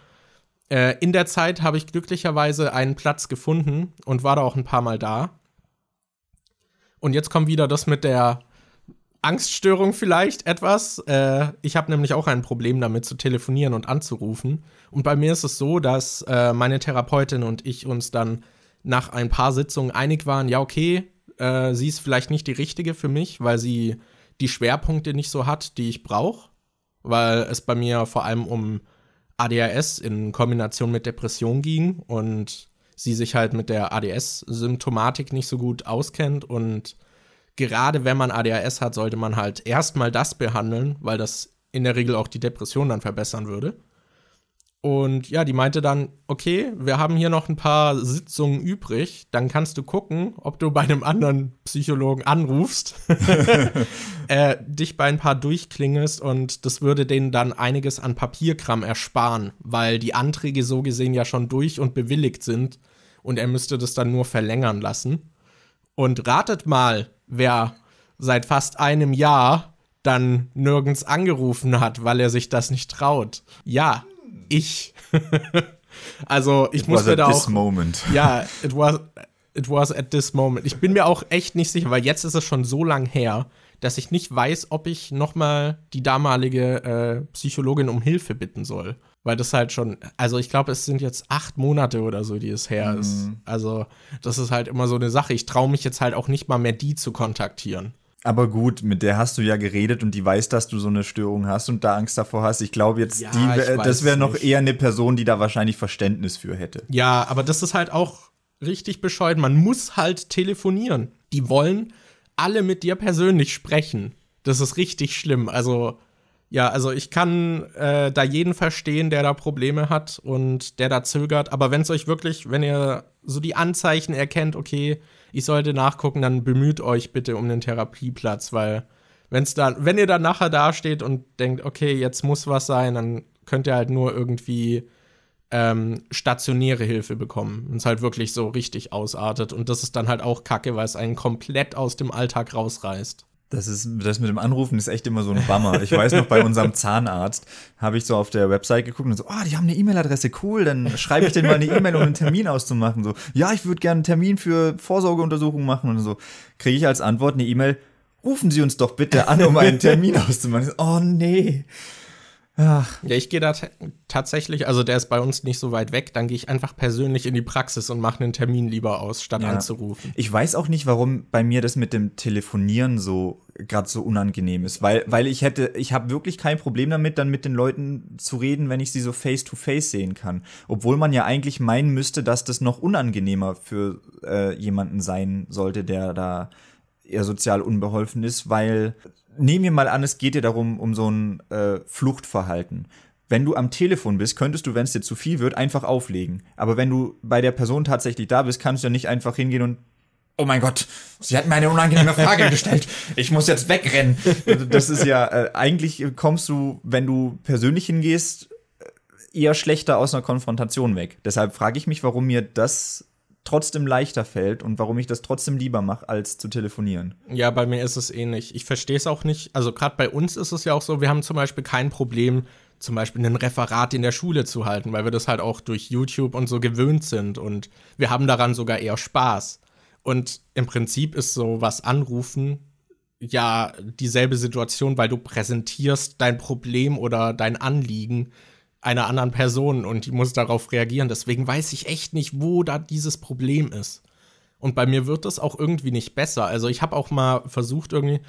Äh, in der Zeit habe ich glücklicherweise einen Platz gefunden und war da auch ein paar Mal da. Und jetzt kommt wieder das mit der Angststörung vielleicht etwas. Äh, ich habe nämlich auch ein Problem damit zu telefonieren und anzurufen. Und bei mir ist es so, dass äh, meine Therapeutin und ich uns dann nach ein paar Sitzungen einig waren, ja, okay, äh, sie ist vielleicht nicht die richtige für mich, weil sie die Schwerpunkte nicht so hat, die ich brauche. Weil es bei mir vor allem um ADHS in Kombination mit Depression ging und sie sich halt mit der ADS-Symptomatik nicht so gut auskennt und gerade wenn man ADHS hat, sollte man halt erstmal das behandeln, weil das in der Regel auch die Depression dann verbessern würde. Und ja, die meinte dann, okay, wir haben hier noch ein paar Sitzungen übrig, dann kannst du gucken, ob du bei einem anderen Psychologen anrufst, äh, dich bei ein paar durchklingelst und das würde denen dann einiges an Papierkram ersparen, weil die Anträge so gesehen ja schon durch und bewilligt sind und er müsste das dann nur verlängern lassen. Und ratet mal, wer seit fast einem Jahr dann nirgends angerufen hat, weil er sich das nicht traut. Ja, ich. also ich It muss was at da this auch. moment. Ja, it was, it was at this moment. Ich bin mir auch echt nicht sicher, weil jetzt ist es schon so lang her, dass ich nicht weiß, ob ich nochmal die damalige äh, Psychologin um Hilfe bitten soll. Weil das halt schon, also ich glaube, es sind jetzt acht Monate oder so, die es her ist. Also das ist halt immer so eine Sache. Ich traue mich jetzt halt auch nicht mal mehr, die zu kontaktieren. Aber gut, mit der hast du ja geredet und die weiß, dass du so eine Störung hast und da Angst davor hast. Ich glaube jetzt, Ja, die, ich das wäre noch nicht. eher eine Person, die da wahrscheinlich Verständnis für hätte. Ja, aber das ist halt auch richtig bescheuert. Man muss halt telefonieren. Die wollen alle mit dir persönlich sprechen. Das ist richtig schlimm. Also, ja, also ich kann äh, da jeden verstehen, der da Probleme hat und der da zögert. Aber wenn es euch wirklich, wenn ihr so die Anzeichen erkennt, okay, ich sollte nachgucken, dann bemüht euch bitte um einen Therapieplatz, weil wenn's dann, wenn ihr dann nachher dasteht und denkt, okay, jetzt muss was sein, dann könnt ihr halt nur irgendwie ähm, stationäre Hilfe bekommen, wenn es halt wirklich so richtig ausartet. Und das ist dann halt auch kacke, weil es einen komplett aus dem Alltag rausreißt. Das ist, das mit dem Anrufen ist echt immer so ein Bummer. Ich weiß noch, bei unserem Zahnarzt habe ich so auf der Website geguckt und so, ah, die haben eine E-Mail-Adresse, cool, dann schreibe ich denen mal eine E-Mail, um einen Termin auszumachen. So, ja, ich würde gerne einen Termin für Vorsorgeuntersuchung machen und so. Kriege ich als Antwort eine E-Mail, rufen Sie uns doch bitte an, um einen Termin auszumachen. So, oh nee. Ach, Ja, ich gehe da ta- tatsächlich, also der ist bei uns nicht so weit weg, dann gehe ich einfach persönlich in die Praxis und mache einen Termin lieber aus, statt Ja. anzurufen. Ich weiß auch nicht, warum bei mir das mit dem Telefonieren so gerade so unangenehm ist, weil weil ich hätte ich habe wirklich kein Problem damit, dann mit den Leuten zu reden, wenn ich sie so face to face sehen kann, obwohl man ja eigentlich meinen müsste, dass das noch unangenehmer für äh, jemanden sein sollte, der da eher sozial unbeholfen ist, weil nehmen wir mal an, es geht dir darum um so ein äh, Fluchtverhalten. Wenn du am Telefon bist, könntest du, wenn es dir zu viel wird, einfach auflegen. Aber wenn du bei der Person tatsächlich da bist, kannst du ja nicht einfach hingehen und Oh mein Gott, sie hat mir eine unangenehme Frage gestellt. Ich muss jetzt wegrennen. Das ist ja, äh, eigentlich kommst du, wenn du persönlich hingehst, äh, eher schlechter aus einer Konfrontation weg. Deshalb frage ich mich, warum mir das trotzdem leichter fällt und warum ich das trotzdem lieber mache, als zu telefonieren. Ja, bei mir ist es ähnlich. Ich verstehe es auch nicht. Also gerade bei uns ist es ja auch so, wir haben zum Beispiel kein Problem, zum Beispiel ein Referat in der Schule zu halten, weil wir das halt auch durch YouTube und so gewöhnt sind und wir haben daran sogar eher Spaß. Und im Prinzip ist so was anrufen ja dieselbe Situation, weil du präsentierst dein Problem oder dein Anliegen einer anderen Person und die muss darauf reagieren. Deswegen weiß ich echt nicht, wo da dieses Problem ist. Und bei mir wird das auch irgendwie nicht besser. Also ich habe auch mal versucht irgendwie,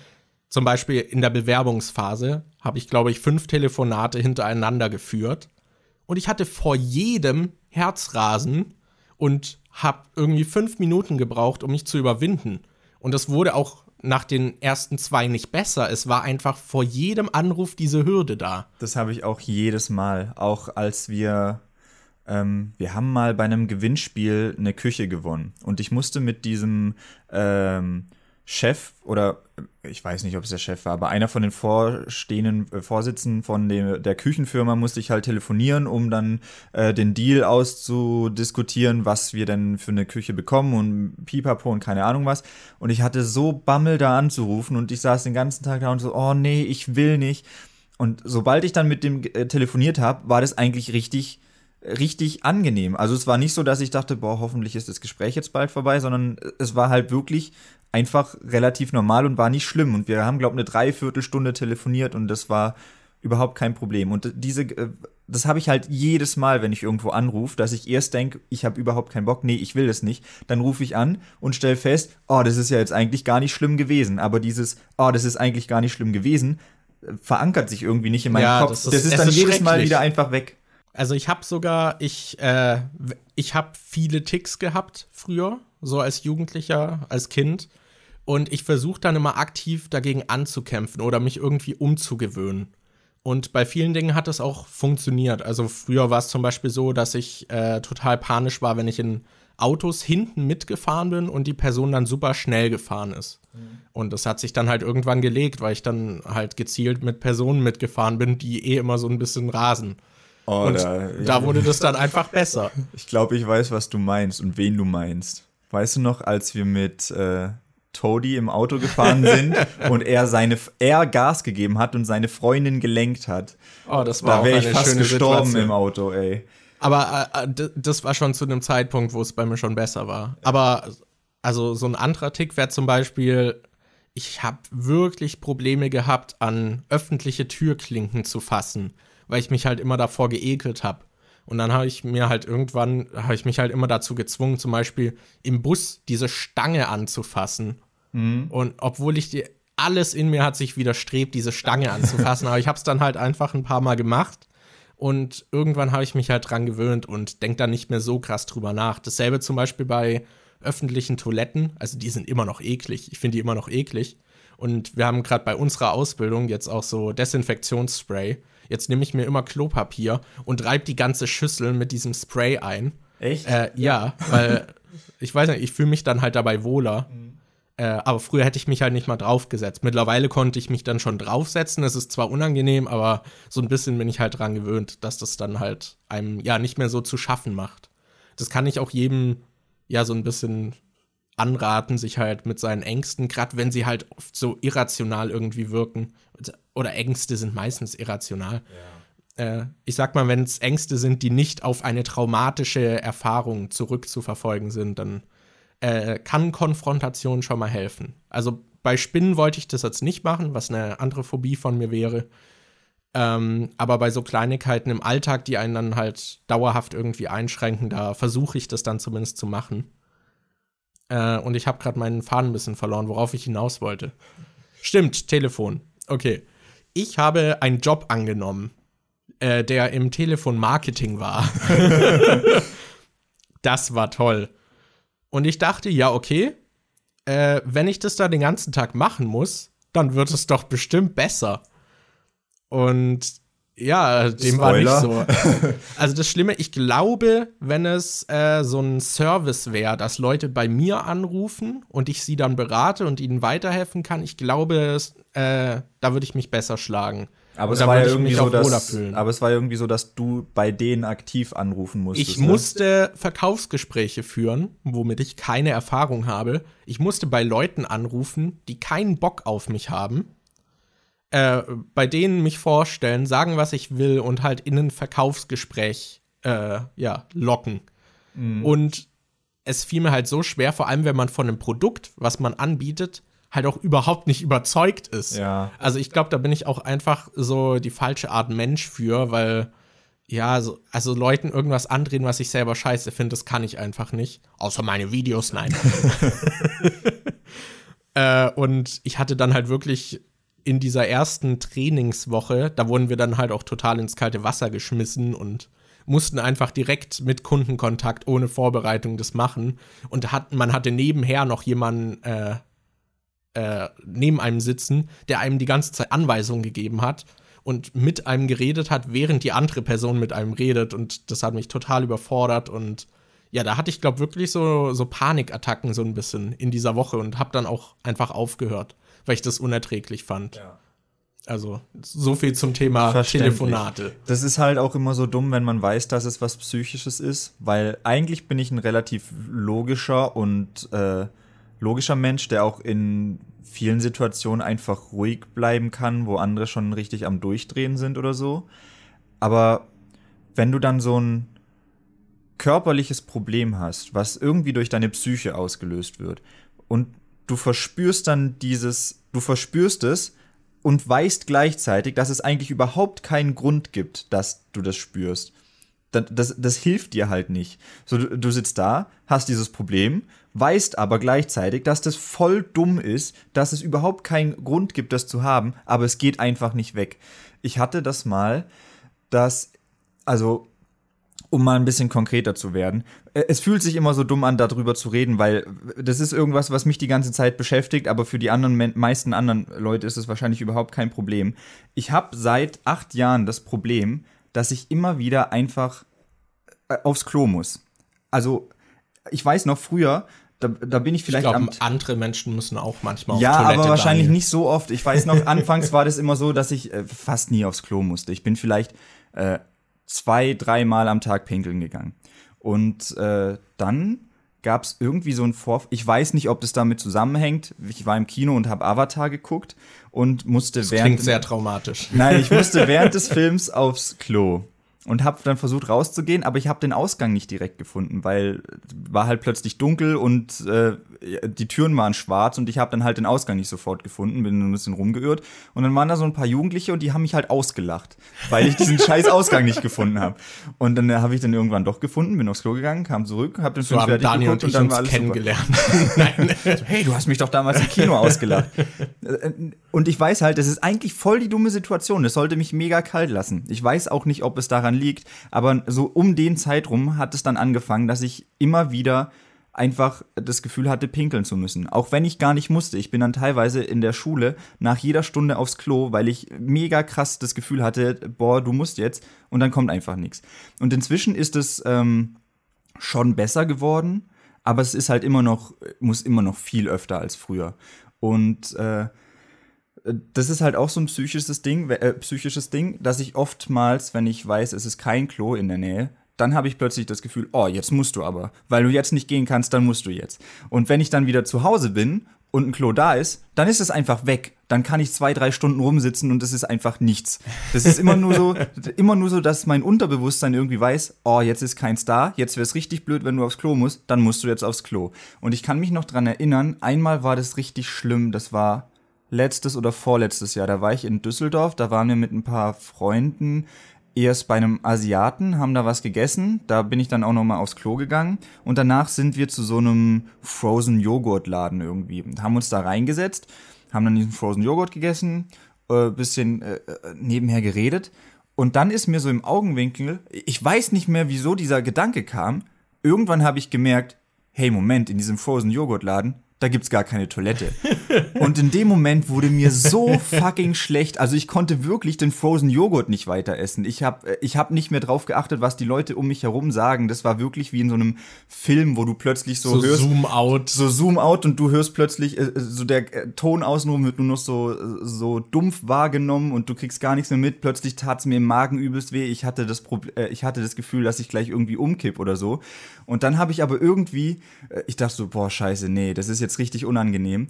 zum Beispiel in der Bewerbungsphase, habe ich, glaube ich, fünf Telefonate hintereinander geführt. Und ich hatte vor jedem Herzrasen und habe irgendwie fünf Minuten gebraucht, um mich zu überwinden. Und das wurde auch nach den ersten zwei nicht besser. Es war einfach vor jedem Anruf diese Hürde da. Das habe ich auch jedes Mal. Auch als wir, ähm, wir haben mal bei einem Gewinnspiel eine Küche gewonnen. Und ich musste mit diesem ähm, Chef oder ich weiß nicht, ob es der Chef war, aber einer von den vorstehenden äh, Vorsitzenden von dem, der Küchenfirma musste ich halt telefonieren, um dann äh, den Deal auszudiskutieren, was wir denn für eine Küche bekommen und pipapo und keine Ahnung was. Und ich hatte so Bammel da anzurufen und ich saß den ganzen Tag da und so, oh nee, ich will nicht. Und sobald ich dann mit dem äh, telefoniert habe, war das eigentlich richtig richtig angenehm. Also es war nicht so, dass ich dachte, boah, hoffentlich ist das Gespräch jetzt bald vorbei, sondern es war halt wirklich einfach relativ normal und war nicht schlimm. Und wir haben, glaube ich, eine Dreiviertelstunde telefoniert und das war überhaupt kein Problem. Und diese, äh, das habe ich halt jedes Mal, wenn ich irgendwo anrufe, dass ich erst denke, ich habe überhaupt keinen Bock, nee, ich will das nicht. Dann rufe ich an und stelle fest, oh, das ist ja jetzt eigentlich gar nicht schlimm gewesen. Aber dieses, oh, das ist eigentlich gar nicht schlimm gewesen, äh, verankert sich irgendwie nicht in meinem Ja, Kopf. das Das ist- ist, es dann ist jedes Mal wieder einfach weg. Also ich habe sogar, ich, äh, ich habe viele Ticks gehabt früher, so als Jugendlicher, als Kind. Und ich versuche dann immer aktiv dagegen anzukämpfen oder mich irgendwie umzugewöhnen. Und bei vielen Dingen hat es auch funktioniert. Also früher war es zum Beispiel so, dass ich äh, total panisch war, wenn ich in Autos hinten mitgefahren bin und die Person dann super schnell gefahren ist. Und das hat sich dann halt irgendwann gelegt, weil ich dann halt gezielt mit Personen mitgefahren bin, die eh immer so ein bisschen rasen. Oh, Und da, da wurde das dann einfach besser. Ich glaube, ich weiß, was du meinst und wen du meinst. Weißt du noch, als wir mit äh, Toadie im Auto gefahren sind und er seine er Gas gegeben hat und seine Freundin gelenkt hat. Oh, das war Da wäre ich fast gestorben Situation. im Auto, ey. Aber äh, äh, das war schon zu einem Zeitpunkt, wo es bei mir schon besser war. Aber also so ein anderer Tick wäre zum Beispiel, ich habe wirklich Probleme gehabt, an öffentliche Türklinken zu fassen, weil ich mich halt immer davor geekelt habe. Und dann habe ich mir halt irgendwann, habe ich mich halt immer dazu gezwungen, zum Beispiel im Bus diese Stange anzufassen. Und obwohl ich die, alles in mir hat sich widerstrebt, diese Stange anzufassen, aber ich habe es dann halt einfach ein paar Mal gemacht. Und irgendwann habe ich mich halt dran gewöhnt und denke dann nicht mehr so krass drüber nach. Dasselbe zum Beispiel bei öffentlichen Toiletten. Also die sind immer noch eklig. Ich finde die immer noch eklig. Und wir haben gerade bei unserer Ausbildung jetzt auch so Desinfektionsspray. Jetzt nehme ich mir immer Klopapier und reibe die ganze Schüssel mit diesem Spray ein. Echt? Äh, ja, weil ich weiß nicht, ich fühle mich dann halt dabei wohler. Äh, aber früher hätte ich mich halt nicht mal draufgesetzt. Mittlerweile konnte ich mich dann schon draufsetzen. Es ist zwar unangenehm, aber so ein bisschen bin ich halt dran gewöhnt, dass das dann halt einem ja nicht mehr so zu schaffen macht. Das kann ich auch jedem ja so ein bisschen anraten, sich halt mit seinen Ängsten, gerade wenn sie halt oft so irrational irgendwie wirken. Oder Ängste sind meistens irrational äh, ich sag mal, wenn es Ängste sind, die nicht auf eine traumatische Erfahrung zurückzuverfolgen sind, dann äh, kann Konfrontation schon mal helfen. Also bei Spinnen wollte ich das jetzt nicht machen, was eine andere Phobie von mir wäre. Ähm, aber bei so Kleinigkeiten im Alltag, die einen dann halt dauerhaft irgendwie einschränken, da versuche ich das dann zumindest zu machen. Äh, und ich habe gerade meinen Faden ein bisschen verloren, worauf ich hinaus wollte. Stimmt, Telefon. Okay. Ich habe einen Job angenommen, äh, der im Telefonmarketing war. das war toll. Und ich dachte, ja, okay, äh, wenn ich das da den ganzen Tag machen muss, dann wird es doch bestimmt besser. Und ja, dem war nicht so. Spoiler. Also das Schlimme, ich glaube, wenn es äh, so ein Service wäre, dass Leute bei mir anrufen und ich sie dann berate und ihnen weiterhelfen kann, ich glaube, es, äh, da würde ich mich besser schlagen. Aber es war ja irgendwie so, dass, aber es war irgendwie so, dass du bei denen aktiv anrufen musstest. Ich ne? musste Verkaufsgespräche führen, womit ich keine Erfahrung habe. Ich musste bei Leuten anrufen, die keinen Bock auf mich haben. Äh, bei denen mich vorstellen, sagen, was ich will und halt in ein Verkaufsgespräch äh, ja, locken. Und es fiel mir halt so schwer, vor allem wenn man von einem Produkt, was man anbietet, halt auch überhaupt nicht überzeugt ist. Ja. Also ich glaube, da bin ich auch einfach so die falsche Art Mensch für, weil ja, so, also Leuten irgendwas andrehen, was ich selber scheiße finde, das kann ich einfach nicht. Außer meine Videos, nein. äh, und ich hatte dann halt wirklich in dieser ersten Trainingswoche, da wurden wir dann halt auch total ins kalte Wasser geschmissen und mussten einfach direkt mit Kundenkontakt ohne Vorbereitung das machen. Und hat, man hatte nebenher noch jemanden äh, äh, neben einem sitzen, der einem die ganze Zeit Anweisungen gegeben hat und mit einem geredet hat, während die andere Person mit einem redet. Und das hat mich total überfordert. Und ja, da hatte ich, glaube wirklich so, so Panikattacken so ein bisschen in dieser Woche und habe dann auch einfach aufgehört, weil ich das unerträglich fand. Also, so viel zum Thema. Telefonate. Das ist halt auch immer so dumm, wenn man weiß, dass es was Psychisches ist, weil eigentlich bin ich ein relativ logischer und äh, logischer Mensch, der auch in vielen Situationen einfach ruhig bleiben kann, wo andere schon richtig am Durchdrehen sind oder so. Aber wenn du dann so ein körperliches Problem hast, was irgendwie durch deine Psyche ausgelöst wird und du verspürst dann dieses, du verspürst es und weißt gleichzeitig, dass es eigentlich überhaupt keinen Grund gibt, dass du das spürst. Das, das, das hilft dir halt nicht. So, du, du sitzt da, hast dieses Problem, weißt aber gleichzeitig, dass das voll dumm ist, dass es überhaupt keinen Grund gibt, das zu haben, aber es geht einfach nicht weg. Ich hatte das mal, dass, also um mal ein bisschen konkreter zu werden. Äh, Es fühlt sich immer so dumm an, darüber zu reden, weil das ist irgendwas, was mich die ganze Zeit beschäftigt, aber für die anderen meisten anderen Leute ist es wahrscheinlich überhaupt kein Problem. Ich habe seit acht Jahren das Problem, dass ich immer wieder einfach äh, aufs Klo muss. Also ich weiß noch früher, da, da bin ich Ich vielleicht glaube, am andere Menschen müssen auch manchmal auf ja, Toilette. aber wahrscheinlich Daniel. nicht so oft. Ich weiß noch, anfangs war das immer so, dass ich äh, fast nie aufs Klo musste. Ich bin vielleicht äh, zwei, dreimal am Tag pinkeln gegangen. Und äh, dann gab es irgendwie so ein Vorfall. Ich weiß nicht, ob das damit zusammenhängt. Ich war im Kino und habe Avatar geguckt und musste Das während. klingt sehr traumatisch. Nein, ich musste während des Films aufs Klo und habe dann versucht rauszugehen, aber ich habe den Ausgang nicht direkt gefunden, weil war halt plötzlich dunkel und äh, die Türen waren schwarz und ich habe dann halt den Ausgang nicht sofort gefunden, bin ein bisschen rumgeirrt und dann waren da so ein paar Jugendliche und die haben mich halt ausgelacht, weil ich diesen scheiß Ausgang nicht gefunden habe. Und dann äh, habe ich dann irgendwann doch gefunden, bin aufs Klo gegangen, kam zurück, habe den So Film haben fertig Daniel und geguckt ich und dann uns war alles kennengelernt. Nein. So, hey, du hast mich doch damals im Kino ausgelacht. Äh, Und ich weiß halt, das ist eigentlich voll die dumme Situation. Das sollte mich mega kalt lassen. Ich weiß auch nicht, ob es daran liegt, aber so um den Zeitraum hat es dann angefangen, dass ich immer wieder einfach das Gefühl hatte, pinkeln zu müssen. Auch wenn ich gar nicht musste. Ich bin dann teilweise in der Schule nach jeder Stunde aufs Klo, weil ich mega krass das Gefühl hatte, boah, du musst jetzt. Und dann kommt einfach nichts. Und inzwischen ist es ähm, schon besser geworden, aber es ist halt immer noch, muss immer noch viel öfter als früher. Und äh, das ist halt auch so ein psychisches Ding, äh, psychisches Ding, dass ich oftmals, wenn ich weiß, es ist kein Klo in der Nähe, dann habe ich plötzlich das Gefühl, oh, jetzt musst du aber. Weil du jetzt nicht gehen kannst, dann musst du jetzt. Und wenn ich dann wieder zu Hause bin und ein Klo da ist, dann ist es einfach weg. Dann kann ich zwei, drei Stunden rumsitzen und es ist einfach nichts. Das ist immer nur so, immer nur so, dass mein Unterbewusstsein irgendwie weiß, oh, jetzt ist keins da, jetzt wäre es richtig blöd, wenn du aufs Klo musst, dann musst du jetzt aufs Klo. Und ich kann mich noch dran erinnern, einmal war das richtig schlimm, das war letztes oder vorletztes Jahr. Da war ich in Düsseldorf, da waren wir mit ein paar Freunden erst bei einem Asiaten, haben da was gegessen. Da bin ich dann auch noch mal aufs Klo gegangen. Und danach sind wir zu so einem Frozen Joghurt Laden irgendwie. Haben uns da reingesetzt, haben dann diesen Frozen Joghurt gegessen, äh, bisschen äh, äh, nebenher geredet. Und dann ist mir so im Augenwinkel, ich weiß nicht mehr, wieso dieser Gedanke kam. Irgendwann habe ich gemerkt, hey, Moment, in diesem Frozen Joghurt Laden, da gibt's gar keine Toilette. Und in dem Moment wurde mir so fucking schlecht. Also ich konnte wirklich den Frozen Joghurt nicht weiter essen. Ich habe ich hab nicht mehr drauf geachtet, was die Leute um mich herum sagen. Das war wirklich wie in so einem Film, wo du plötzlich so, So hörst, Zoom out. so Zoom out und du hörst plötzlich äh, so der äh, Ton außenrum wird nur noch so äh, so dumpf wahrgenommen und du kriegst gar nichts mehr mit. Plötzlich tat's mir im Magen übelst weh. Ich hatte das Prob äh, ich hatte das Gefühl, dass ich gleich irgendwie umkipp oder so. Und dann habe ich aber irgendwie äh, ich dachte so boah Scheiße, nee, das ist jetzt richtig unangenehm.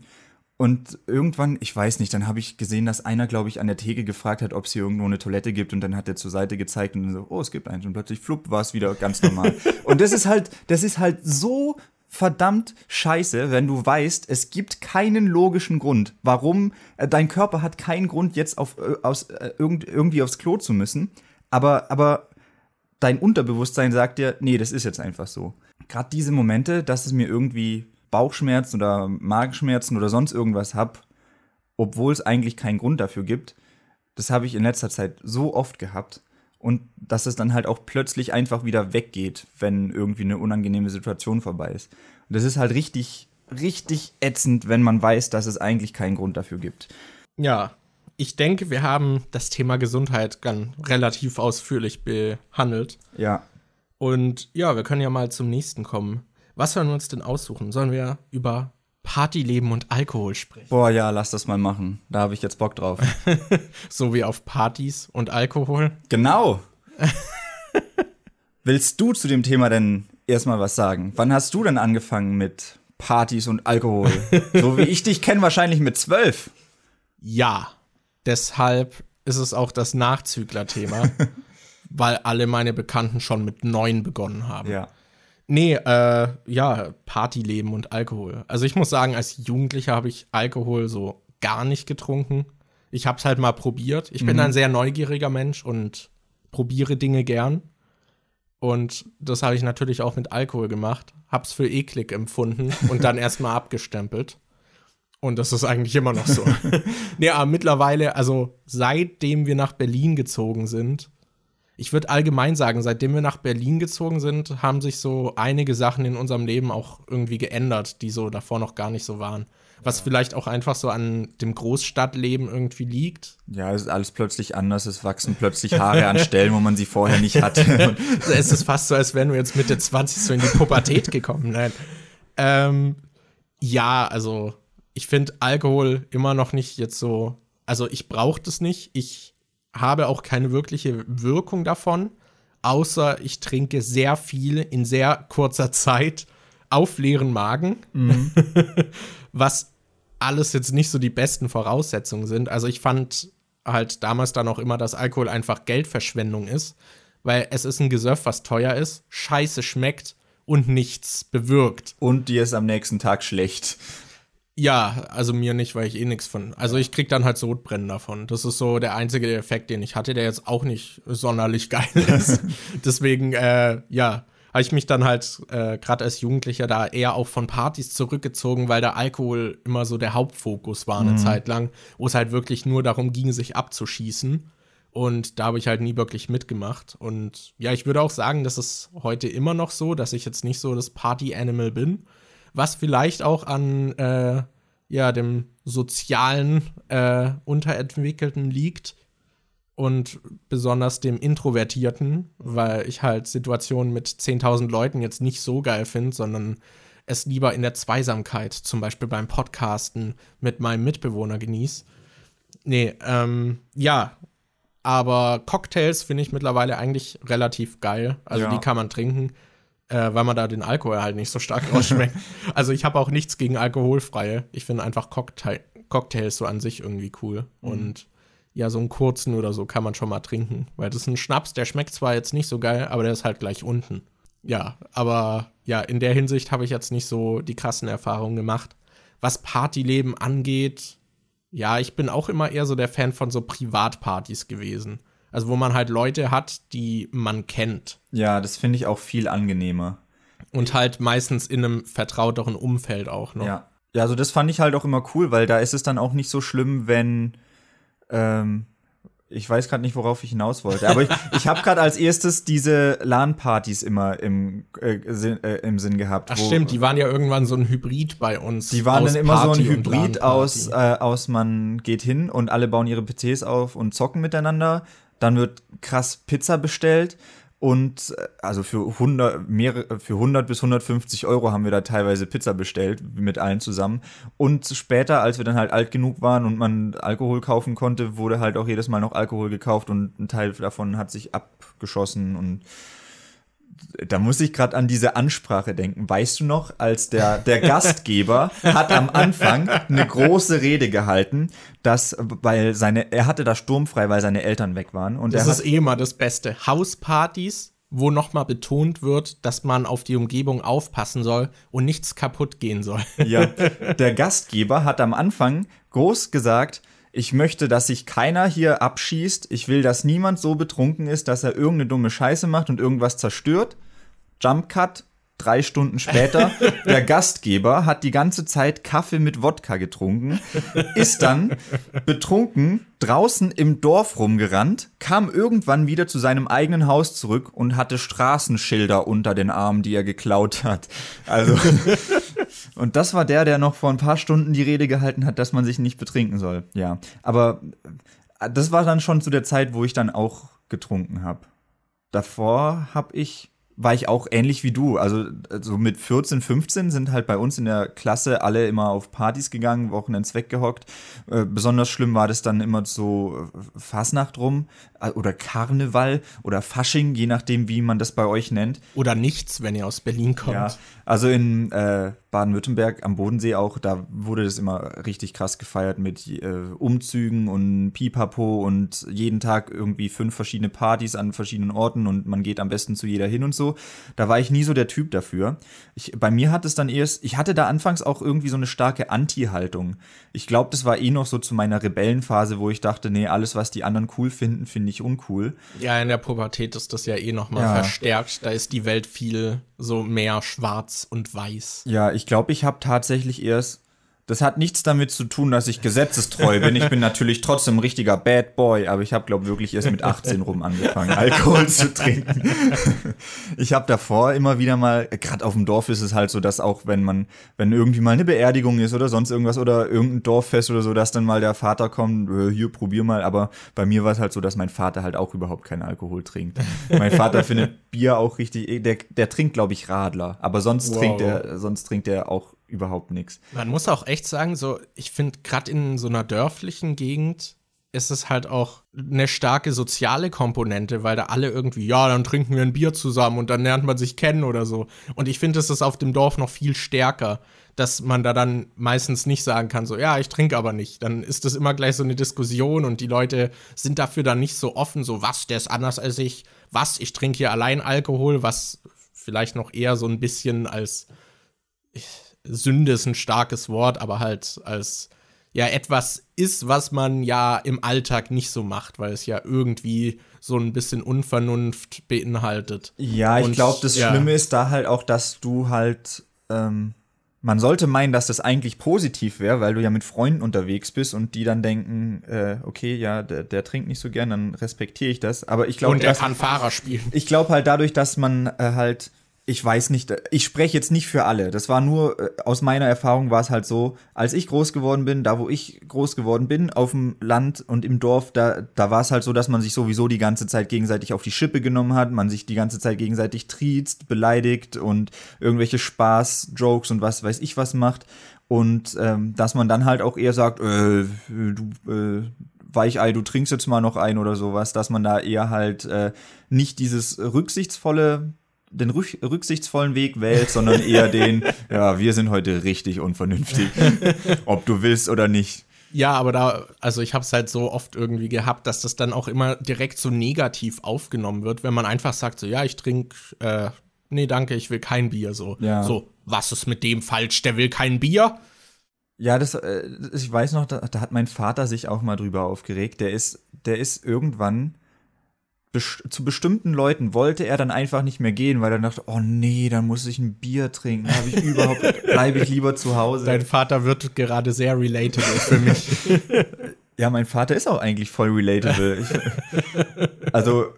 Und irgendwann, ich weiß nicht, dann habe ich gesehen, dass einer, glaube ich, an der Theke gefragt hat, ob es hier irgendwo eine Toilette gibt und dann hat er zur Seite gezeigt und dann so, oh, es gibt eins und plötzlich flupp war es wieder ganz normal. und das ist halt, das ist halt so verdammt scheiße, wenn du weißt, es gibt keinen logischen Grund, warum äh, dein Körper hat keinen Grund jetzt auf äh, aus, äh, irgend, irgendwie aufs Klo zu müssen, aber aber dein Unterbewusstsein sagt dir, nee, das ist jetzt einfach so. Gerade diese Momente, dass es mir irgendwie Bauchschmerzen oder Magenschmerzen oder sonst irgendwas hab, obwohl es eigentlich keinen Grund dafür gibt, das habe ich in letzter Zeit so oft gehabt. Und dass es dann halt auch plötzlich einfach wieder weggeht, wenn irgendwie eine unangenehme Situation vorbei ist. Und das ist halt richtig, richtig ätzend, wenn man weiß, dass es eigentlich keinen Grund dafür gibt. Ja, ich denke, wir haben das Thema Gesundheit ganz relativ ausführlich behandelt. Ja. Und ja, wir können ja mal zum nächsten kommen. Was sollen wir uns denn aussuchen? Sollen wir über Partyleben und Alkohol sprechen? Boah, ja, lass das mal machen. Da habe ich jetzt Bock drauf. So wie auf Partys und Alkohol? genau. Willst du zu dem Thema denn erstmal was sagen? Wann hast du denn angefangen mit Partys und Alkohol? so wie ich dich kenne, wahrscheinlich mit zwölf. Ja. Deshalb ist es auch das Nachzügler-Thema, weil alle meine Bekannten schon mit neun begonnen haben. Ja. Nee, äh, ja, Partyleben und Alkohol. Also ich muss sagen, als Jugendlicher habe ich Alkohol so gar nicht getrunken. Ich habe es halt mal probiert. Ich bin ein sehr neugieriger Mensch und probiere Dinge gern. Und das habe ich natürlich auch mit Alkohol gemacht. Hab's für eklig empfunden und dann erstmal abgestempelt. Und das ist eigentlich immer noch so. nee, aber mittlerweile, also seitdem wir nach Berlin gezogen sind, ich würde allgemein sagen, seitdem wir nach Berlin gezogen sind, haben sich so einige Sachen in unserem Leben auch irgendwie geändert, die so davor noch gar nicht so waren. Was vielleicht auch einfach so an dem Großstadtleben irgendwie liegt. Ja, es ist alles plötzlich anders. Es wachsen plötzlich Haare an Stellen, wo man sie vorher nicht hatte. es ist fast so, als wären wir jetzt Mitte 20 so in die Pubertät gekommen. Nein. Ähm, ja, also ich finde Alkohol immer noch nicht jetzt so. Also ich brauche das nicht. Ich habe auch keine wirkliche Wirkung davon, außer ich trinke sehr viel in sehr kurzer Zeit. auf leeren Magen, was alles jetzt nicht so die besten Voraussetzungen sind. Also ich fand halt damals dann auch immer, dass Alkohol einfach Geldverschwendung ist, weil es ist ein Gesöff, was teuer ist, scheiße schmeckt und nichts bewirkt. Und dir ist am nächsten Tag schlecht. Ja, also mir nicht, weil ich eh nichts von. Also ich krieg dann halt Sodbrennen davon. Das ist so der einzige Effekt, den ich hatte, der jetzt auch nicht sonderlich geil ist. Deswegen, äh, ja, habe ich mich dann halt äh, gerade als Jugendlicher da eher auch von Partys zurückgezogen, weil der Alkohol immer so der Hauptfokus war eine mhm. Zeit lang, wo es halt wirklich nur darum ging, sich abzuschießen. Und da habe ich halt nie wirklich mitgemacht. Und ja, ich würde auch sagen, das ist heute immer noch so, dass ich jetzt nicht so das Party-Animal bin. Was vielleicht auch an äh, ja, dem sozialen äh, Unterentwickelten liegt und besonders dem Introvertierten, weil ich halt Situationen mit 10.000 Leuten jetzt nicht so geil finde, sondern es lieber in der Zweisamkeit, zum Beispiel beim Podcasten mit meinem Mitbewohner genieße. Nee, ähm, ja, aber Cocktails finde ich mittlerweile eigentlich relativ geil. Also ja. die kann man trinken, äh, weil man da den Alkohol halt nicht so stark rausschmeckt. also ich habe auch nichts gegen alkoholfreie. Ich finde einfach Cocktail Cocktails so an sich irgendwie cool. Mhm. Und ja, so einen kurzen oder so kann man schon mal trinken. Weil das ist ein Schnaps, der schmeckt zwar jetzt nicht so geil, aber der ist halt gleich unten. Ja, aber ja, in der Hinsicht habe ich jetzt nicht so die krassen Erfahrungen gemacht. Was Partyleben angeht, ja, ich bin auch immer eher so der Fan von so Privatpartys gewesen. Also wo man halt Leute hat, die man kennt. Ja, das finde ich auch viel angenehmer. Und halt meistens in einem vertrauteren Umfeld auch noch. Ja. Ja, also das fand ich halt auch immer cool, weil da ist es dann auch nicht so schlimm, wenn ähm, ich weiß gerade nicht, worauf ich hinaus wollte. Aber ich, ich habe gerade als erstes diese LAN-Partys immer im, äh, Sinn, äh, im Sinn gehabt. Ach stimmt, die waren ja irgendwann so ein Hybrid bei uns. Die waren dann immer Party so ein Hybrid aus, äh, aus, man geht hin und alle bauen ihre PCs auf und zocken miteinander. Dann wird krass Pizza bestellt und äh, also für 100, mehrere, für 100 bis 150 Euro haben wir da teilweise Pizza bestellt, mit allen zusammen. Und später, als wir dann halt alt genug waren und man Alkohol kaufen konnte, wurde halt auch jedes Mal noch Alkohol gekauft und ein Teil davon hat sich abgeschossen und da muss ich gerade an diese Ansprache denken. Weißt du noch, als der, der Gastgeber hat am Anfang eine große Rede gehalten, dass, weil seine, er hatte da sturmfrei, weil seine Eltern weg waren. Und das ist eh immer das Beste. Hauspartys, wo nochmal betont wird, dass man auf die Umgebung aufpassen soll und nichts kaputt gehen soll. Ja, der Gastgeber hat am Anfang groß gesagt, ich möchte, dass sich keiner hier abschießt. Ich will, dass niemand so betrunken ist, dass er irgendeine dumme Scheiße macht und irgendwas zerstört. Jump Cut, drei Stunden später. Der Gastgeber hat die ganze Zeit Kaffee mit Wodka getrunken, ist dann betrunken draußen im Dorf rumgerannt, kam irgendwann wieder zu seinem eigenen Haus zurück und hatte Straßenschilder unter den Armen, die er geklaut hat. Also, und das war der, der noch vor ein paar Stunden die Rede gehalten hat, dass man sich nicht betrinken soll. Ja, aber äh, das war dann schon zu der Zeit, wo ich dann auch getrunken habe. Davor habe ich war ich auch ähnlich wie du. Also so mit 14, 15 sind halt bei uns in der Klasse alle immer auf Partys gegangen, Wochenends weggehockt. Äh, besonders schlimm war das dann immer so äh, Fasnacht rum äh, oder Karneval oder Fasching, je nachdem, wie man das bei euch nennt. Oder nichts, wenn ihr aus Berlin kommt. Ja, also in äh, Baden-Württemberg am Bodensee auch, da wurde das immer richtig krass gefeiert mit äh, Umzügen und Pipapo und jeden Tag irgendwie fünf verschiedene Partys an verschiedenen Orten und man geht am besten zu jeder hin und so. Da war ich nie so der Typ dafür. Ich, bei mir hat es dann erst, ich hatte da anfangs auch irgendwie so eine starke Anti-Haltung. Ich glaube, das war eh noch so zu meiner Rebellenphase, wo ich dachte, nee, alles, was die anderen cool finden, finde ich uncool. Ja, in der Pubertät ist das ja eh noch mal ja. verstärkt. Da ist die Welt viel so mehr schwarz und weiß. Ja, ich glaube, ich habe tatsächlich erst das hat nichts damit zu tun, dass ich gesetzestreu bin. Ich bin natürlich trotzdem ein richtiger Bad Boy, aber ich habe, glaube wirklich erst mit 18 rum angefangen, Alkohol zu trinken. Ich habe davor immer wieder mal, gerade auf dem Dorf ist es halt so, dass auch wenn man, wenn irgendwie mal eine Beerdigung ist oder sonst irgendwas oder irgendein Dorffest oder so, dass dann mal der Vater kommt, äh, hier, probier mal. Aber bei mir war es halt so, dass mein Vater halt auch überhaupt keinen Alkohol trinkt. Mein Vater findet Bier auch richtig, der, der trinkt, glaube ich, Radler. Aber sonst wow. trinkt er, sonst trinkt er auch überhaupt nichts. Man muss auch echt sagen, so, ich finde, gerade in so einer dörflichen Gegend ist es halt auch eine starke soziale Komponente, weil da alle irgendwie, ja, dann trinken wir ein Bier zusammen und dann lernt man sich kennen oder so. Und ich finde, es ist auf dem Dorf noch viel stärker, dass man da dann meistens nicht sagen kann, so, ja, ich trinke aber nicht. Dann ist das immer gleich so eine Diskussion und die Leute sind dafür dann nicht so offen, so, was, der ist anders als ich, was, ich trinke hier allein Alkohol, was vielleicht noch eher so ein bisschen als Sünde ist ein starkes Wort, aber halt als ja etwas ist, was man ja im Alltag nicht so macht, weil es ja irgendwie so ein bisschen Unvernunft beinhaltet. Ja, ich glaube, das ja. Schlimme ist da halt auch, dass du halt, ähm, man sollte meinen, dass das eigentlich positiv wäre, weil du ja mit Freunden unterwegs bist und die dann denken, äh, okay, ja, der, der, trinkt nicht so gern, dann respektiere ich das. Aber ich glaube, und er kann Fahrer spielen. Ich glaube halt dadurch, dass man äh, halt ich weiß nicht, ich spreche jetzt nicht für alle. Das war nur, äh, aus meiner Erfahrung war es halt so, als ich groß geworden bin, da wo ich groß geworden bin, auf dem Land und im Dorf, da, da war es halt so, dass man sich sowieso die ganze Zeit gegenseitig auf die Schippe genommen hat, man sich die ganze Zeit gegenseitig triezt, beleidigt und irgendwelche Spaß, Jokes und was weiß ich was macht. Und ähm, dass man dann halt auch eher sagt, äh, du, äh, Weichei, du trinkst jetzt mal noch ein oder sowas, dass man da eher halt äh, nicht dieses rücksichtsvolle den rücksichtsvollen Weg wählt, sondern eher den, ja, wir sind heute richtig unvernünftig, ob du willst oder nicht. Ja, aber da, also ich habe es halt so oft irgendwie gehabt, dass das dann auch immer direkt so negativ aufgenommen wird, wenn man einfach sagt, so, ja, ich trinke, äh, nee, danke, ich will kein Bier, so. Ja. So, was ist mit dem falsch, der will kein Bier? Ja, das, äh, ich weiß noch, da, da hat mein Vater sich auch mal drüber aufgeregt. Der ist, der ist irgendwann zu bestimmten Leuten wollte er dann einfach nicht mehr gehen, weil er dachte, oh nee, dann muss ich ein Bier trinken. Habe ich überhaupt, bleibe ich lieber zu Hause. Dein Vater wird gerade sehr relatable für mich. ja, mein Vater ist auch eigentlich voll relatable. Ich, also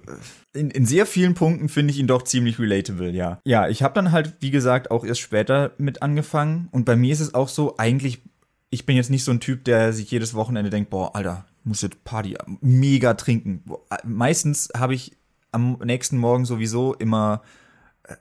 in, in sehr vielen Punkten finde ich ihn doch ziemlich relatable, ja. Ja, ich habe dann halt, wie gesagt, auch erst später mit angefangen. Und bei mir ist es auch so, eigentlich, ich bin jetzt nicht so ein Typ, der sich jedes Wochenende denkt, boah, Alter, muss jetzt Party mega trinken. Meistens habe ich am nächsten Morgen sowieso immer äh,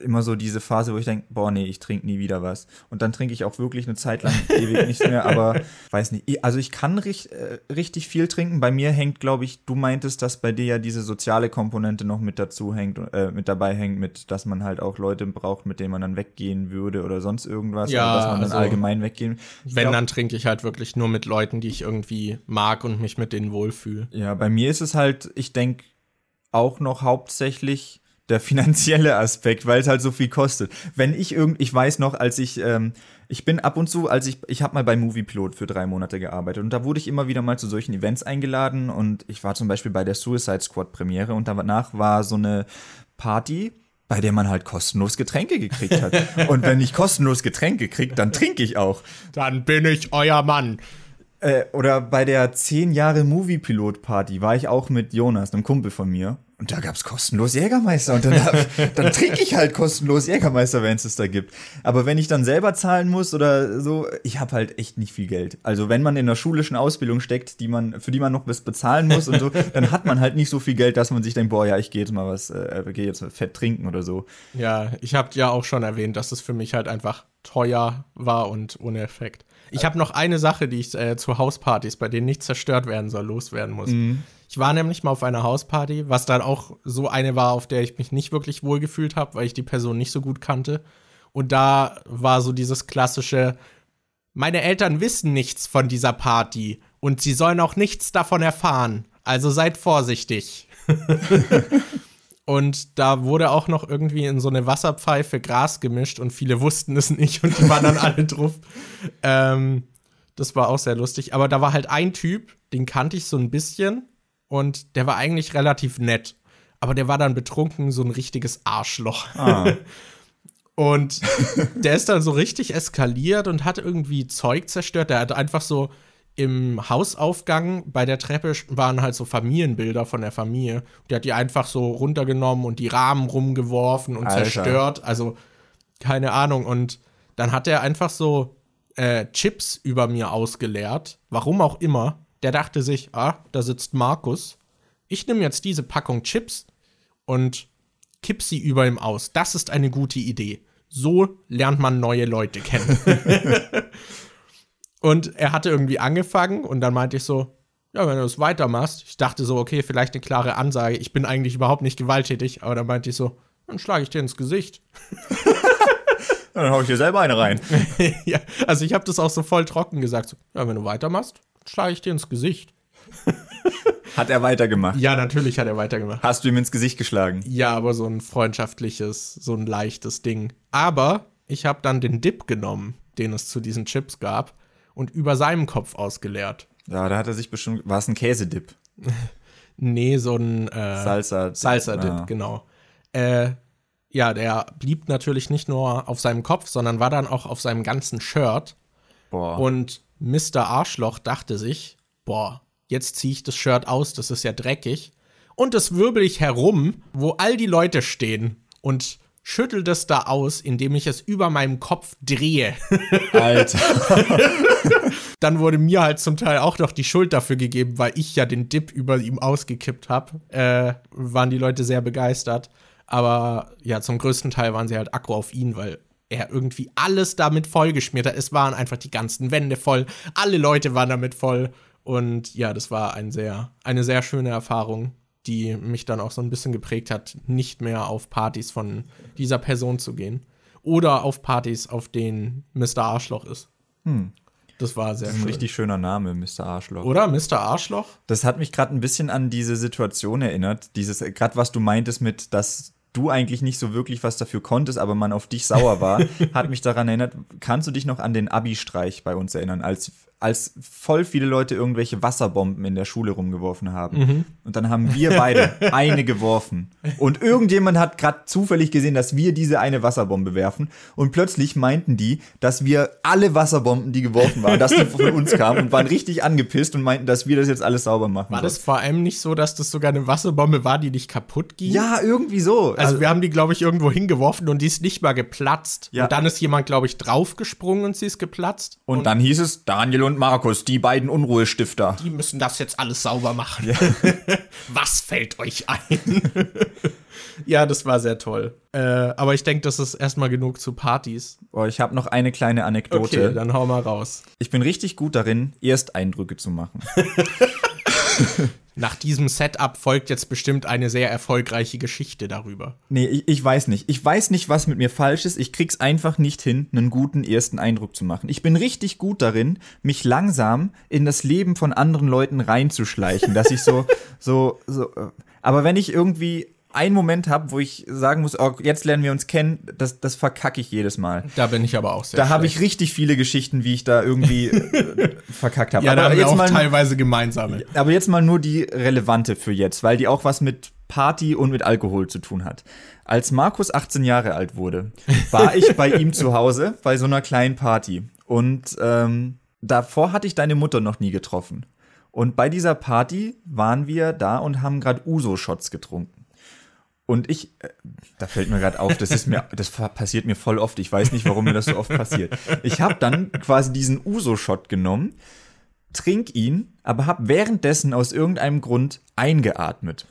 immer so diese Phase, wo ich denke, boah, nee, ich trinke nie wieder was. Und dann trinke ich auch wirklich eine Zeit lang ewig nichts mehr, aber weiß nicht. Also ich kann richtig, äh, richtig viel trinken. Bei mir hängt, glaube ich, du meintest, dass bei dir ja diese soziale Komponente noch mit dazu hängt, äh, mit dabei hängt, mit, dass man halt auch Leute braucht, mit denen man dann weggehen würde oder sonst irgendwas. Ja, oder dass man dann also, allgemein weggehen. wenn, glaub, dann trinke ich halt wirklich nur mit Leuten, die ich irgendwie mag und mich mit denen wohlfühle. Ja, bei mir ist es halt, ich denke, auch noch hauptsächlich der finanzielle Aspekt, weil es halt so viel kostet. Wenn ich irgend, ich weiß noch, als ich, ähm, ich bin ab und zu, als ich, ich habe mal bei Moviepilot für drei Monate gearbeitet und da wurde ich immer wieder mal zu solchen Events eingeladen und ich war zum Beispiel bei der Suicide Squad Premiere und danach war so eine Party, bei der man halt kostenlos Getränke gekriegt hat. und wenn ich kostenlos Getränke kriege, dann trinke ich auch. Dann bin ich euer Mann. Äh, oder bei der 10 Jahre Moviepilot Party war ich auch mit Jonas, einem Kumpel von mir. Und da gab's kostenlos Jägermeister. Und dann, dann trinke ich halt kostenlos Jägermeister, wenn es es da gibt. Aber wenn ich dann selber zahlen muss oder so, ich habe halt echt nicht viel Geld. Also wenn man in der schulischen Ausbildung steckt, die man, für die man noch was bezahlen muss und so, dann hat man halt nicht so viel Geld, dass man sich denkt, boah, ja, ich gehe jetzt mal was, äh, gehe jetzt mal fett trinken oder so. Ja, ich habe ja auch schon erwähnt, dass es für mich halt einfach teuer war und ohne Effekt. Ich habe noch eine Sache, die ich äh, zu Hauspartys, bei denen nichts zerstört werden soll, loswerden muss. Mhm. Ich war nämlich mal auf einer Hausparty, was dann auch so eine war, auf der ich mich nicht wirklich wohl gefühlt habe, weil ich die Person nicht so gut kannte. Und da war so dieses klassische, meine Eltern wissen nichts von dieser Party und sie sollen auch nichts davon erfahren. Also seid vorsichtig. und da wurde auch noch irgendwie in so eine Wasserpfeife Gras gemischt und viele wussten es nicht und die waren dann alle drauf. Ähm, das war auch sehr lustig. Aber da war halt ein Typ, den kannte ich so ein bisschen und der war eigentlich relativ nett. Aber der war dann betrunken, so ein richtiges Arschloch. Ah. und der ist dann so richtig eskaliert und hat irgendwie Zeug zerstört. Der hat einfach so im Hausaufgang bei der Treppe waren halt so Familienbilder von der Familie. Der hat die einfach so runtergenommen und die Rahmen rumgeworfen und Alter. zerstört. Also keine Ahnung. Und dann hat er einfach so äh, Chips über mir ausgeleert. Warum auch immer. Der dachte sich, ah, da sitzt Markus. Ich nehme jetzt diese Packung Chips und kipp sie über ihm aus. Das ist eine gute Idee. So lernt man neue Leute kennen. und er hatte irgendwie angefangen und dann meinte ich so, ja, wenn du es weitermachst. Ich dachte so, okay, vielleicht eine klare Ansage. Ich bin eigentlich überhaupt nicht gewalttätig, aber dann meinte ich so, dann schlage ich dir ins Gesicht. dann hau ich dir selber eine rein. ja, also ich habe das auch so voll trocken gesagt. So, ja, wenn du weitermachst, schlage ich dir ins Gesicht. Hat er weitergemacht? Ja, natürlich hat er weitergemacht. Hast du ihm ins Gesicht geschlagen? Ja, aber so ein freundschaftliches, so ein leichtes Ding. Aber ich habe dann den Dip genommen, den es zu diesen Chips gab, und über seinem Kopf ausgeleert. Ja, da hat er sich bestimmt. War es ein Käsedip? nee, so ein äh, Salsa. Salsa-Dip, ja. genau. Äh, ja, der blieb natürlich nicht nur auf seinem Kopf, sondern war dann auch auf seinem ganzen Shirt. Boah. Und Mr. Arschloch dachte sich, boah, jetzt ziehe ich das Shirt aus, das ist ja dreckig. Und das wirbel ich herum, wo all die Leute stehen und schüttel das da aus, indem ich es über meinem Kopf drehe. Alter. Dann wurde mir halt zum Teil auch noch die Schuld dafür gegeben, weil ich ja den Dip über ihm ausgekippt habe. Äh, waren die Leute sehr begeistert. Aber ja, zum größten Teil waren sie halt aggro auf ihn, weil er irgendwie alles damit vollgeschmiert hat. Es waren einfach die ganzen Wände voll. Alle Leute waren damit voll. Und ja, das war ein sehr, eine sehr schöne Erfahrung, die mich dann auch so ein bisschen geprägt hat, nicht mehr auf Partys von dieser Person zu gehen. Oder auf Partys, auf denen Mr. Arschloch ist. Hm. Das war sehr das ist ein richtig schöner Name, Mr. Arschloch. Oder Mr. Arschloch? Das hat mich gerade ein bisschen an diese Situation erinnert. Dieses, gerade was du meintest mit, dass du eigentlich nicht so wirklich was dafür konntest, aber man auf dich sauer war, hat mich daran erinnert. Kannst du dich noch an den Abi-Streich bei uns erinnern, als als voll viele Leute irgendwelche Wasserbomben in der Schule rumgeworfen haben. Mhm. Und dann haben wir beide eine geworfen. Und irgendjemand hat gerade zufällig gesehen, dass wir diese eine Wasserbombe werfen. Und plötzlich meinten die, dass wir alle Wasserbomben, die geworfen waren, dass die von uns kamen und waren richtig angepisst und meinten, dass wir das jetzt alles sauber machen. War das vor allem nicht so, dass das sogar eine Wasserbombe war, die nicht kaputt ging? Ja, irgendwie so. Also, also wir haben die, glaube ich, irgendwo hingeworfen und die ist nicht mal geplatzt. Ja. Und dann ist jemand, glaube ich, draufgesprungen und sie ist geplatzt. Und, und dann hieß es, Daniel und Markus, die beiden Unruhestifter. Die müssen das jetzt alles sauber machen. Ja. Was fällt euch ein? ja, das war sehr toll. Äh, aber ich denke, das ist erstmal genug zu Partys. Oh, ich habe noch eine kleine Anekdote. Okay, dann hau mal raus. Ich bin richtig gut darin, Ersteindrücke zu machen. Nach diesem Setup folgt jetzt bestimmt eine sehr erfolgreiche Geschichte darüber. Nee, ich, ich, weiß nicht. Ich weiß nicht, was mit mir falsch ist. Ich krieg's einfach nicht hin, einen guten ersten Eindruck zu machen. Ich bin richtig gut darin, mich langsam in das Leben von anderen Leuten reinzuschleichen, dass ich so, so, so. Äh, aber wenn ich irgendwie einen Moment habe, wo ich sagen muss, oh, jetzt lernen wir uns kennen, das, das verkacke ich jedes Mal. Da bin ich aber auch sehr Da habe ich richtig viele Geschichten, wie ich da irgendwie äh, verkackt habe. Ja, aber da haben wir auch mal, teilweise gemeinsame. Aber jetzt mal nur die relevante für jetzt, weil die auch was mit Party und mit Alkohol zu tun hat. Als Markus 18 Jahre alt wurde, war ich bei ihm zu Hause bei so einer kleinen Party. Und ähm, davor hatte ich deine Mutter noch nie getroffen. Und bei dieser Party waren wir da und haben gerade Uso-Shots getrunken. Und ich, äh, da fällt mir gerade auf, das ist mir, das passiert mir voll oft. Ich weiß nicht, warum mir das so oft passiert. Ich habe dann quasi diesen Uso-Shot genommen, trink ihn, aber habe währenddessen aus irgendeinem Grund eingeatmet.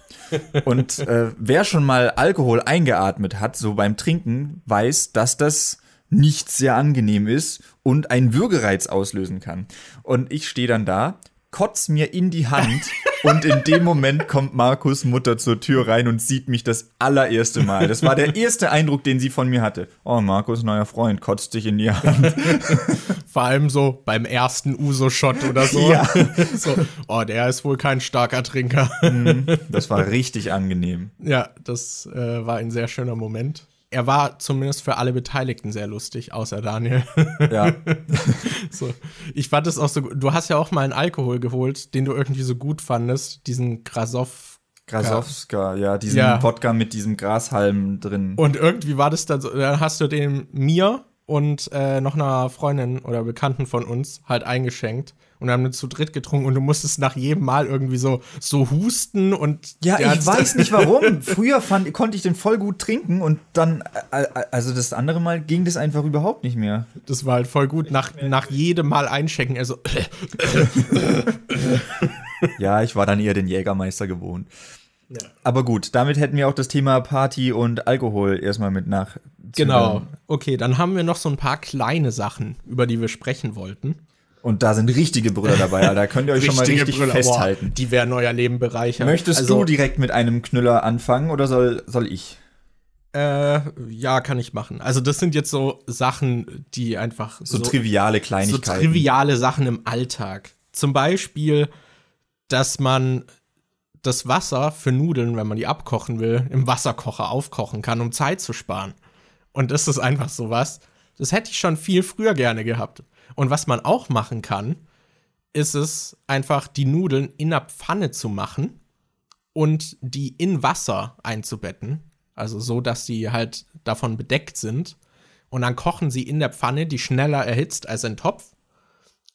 Und äh, wer schon mal Alkohol eingeatmet hat, so beim Trinken, weiß, dass das nicht sehr angenehm ist und einen Würgereiz auslösen kann. Und ich stehe dann da, kotz mir in die Hand und in dem Moment kommt Markus Mutter zur Tür rein und sieht mich das allererste Mal. Das war der erste Eindruck, den sie von mir hatte. Oh, Markus, neuer Freund, kotzt dich in die Hand. Vor allem so beim ersten Uso-Shot oder so. Ja. so. Oh, der ist wohl kein starker Trinker. Mhm. das war richtig angenehm. Ja, das äh, war ein sehr schöner Moment er war zumindest für alle Beteiligten sehr lustig, außer Daniel. Ja. so. Ich fand es auch so gut. Du hast ja auch mal einen Alkohol geholt, den du irgendwie so gut fandest, diesen Grasov. Grasowska, ja, diesen ja. Wodka mit diesem Grashalm drin. Und irgendwie war das dann so, dann hast du den mir und äh, noch einer Freundin oder Bekannten von uns halt eingeschenkt und haben zu dritt getrunken und du musstest nach jedem Mal irgendwie so, so husten und. Ja, ich weiß nicht warum. Früher fand, konnte ich den voll gut trinken und dann, äh, äh, also das andere Mal ging das einfach überhaupt nicht mehr. Das war halt voll gut. Nach, nach jedem Mal einchecken, also. ja, ich war dann eher den Jägermeister gewohnt. Ja. Aber gut, damit hätten wir auch das Thema Party und Alkohol erstmal mit nach. Genau. Okay, dann haben wir noch so ein paar kleine Sachen, über die wir sprechen wollten. Und da sind richtige Brüller dabei. Da könnt ihr euch schon mal richtig Brüller. festhalten. Boah, die werden euer Leben bereichern. Möchtest Also, du direkt mit einem Knüller anfangen oder soll, soll ich? Äh, ja, kann ich machen. Also, das sind jetzt so Sachen, die einfach So, triviale so Kleinigkeiten. triviale Sachen im Alltag. Zum Beispiel, dass man das Wasser für Nudeln, wenn man die abkochen will, im Wasserkocher aufkochen kann, um Zeit zu sparen. Und das ist einfach sowas. Das hätte ich schon viel früher gerne gehabt. Und was man auch machen kann, ist es einfach die Nudeln in der Pfanne zu machen und die in Wasser einzubetten. Also so, dass sie halt davon bedeckt sind. Und dann kochen sie in der Pfanne, die schneller erhitzt als ein Topf.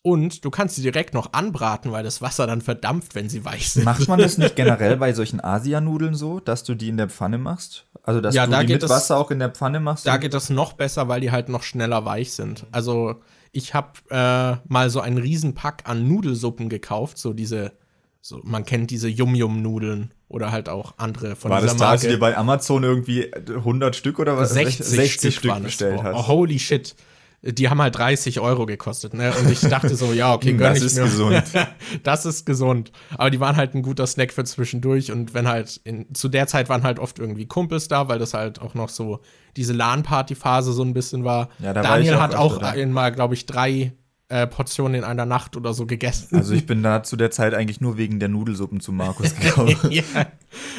Und du kannst sie direkt noch anbraten, weil das Wasser dann verdampft, wenn sie weich sind. Macht man das nicht generell bei solchen Asianudeln so, dass du die in der Pfanne machst? Also, dass Ja, du da die geht mit es- Wasser auch in der Pfanne machst? Da geht das noch besser, weil die halt noch schneller weich sind. Also ich habe äh, mal so einen Riesenpack an Nudelsuppen gekauft, so diese, so man kennt diese Yum-Yum-Nudeln oder halt auch andere von War dieser das da, als du dir bei Amazon irgendwie 100 Stück oder was? 60, Stück, waren es. bestellt Oh, hast? holy shit. Die haben halt 30 Euro gekostet, ne? Und ich dachte so, ja, okay, gönn Das ich ist mir. gesund. das ist gesund. Aber die waren halt ein guter Snack für zwischendurch. Und wenn halt, in, zu der Zeit waren halt oft irgendwie Kumpels da, weil das halt auch noch so diese LAN-Party-Phase so ein bisschen war. Ja, da war Daniel ich auch hat auch einmal, glaube ich, drei äh, Portionen in einer Nacht oder so gegessen. Also ich bin da zu der Zeit eigentlich nur wegen der Nudelsuppen zu Markus gekommen. ja.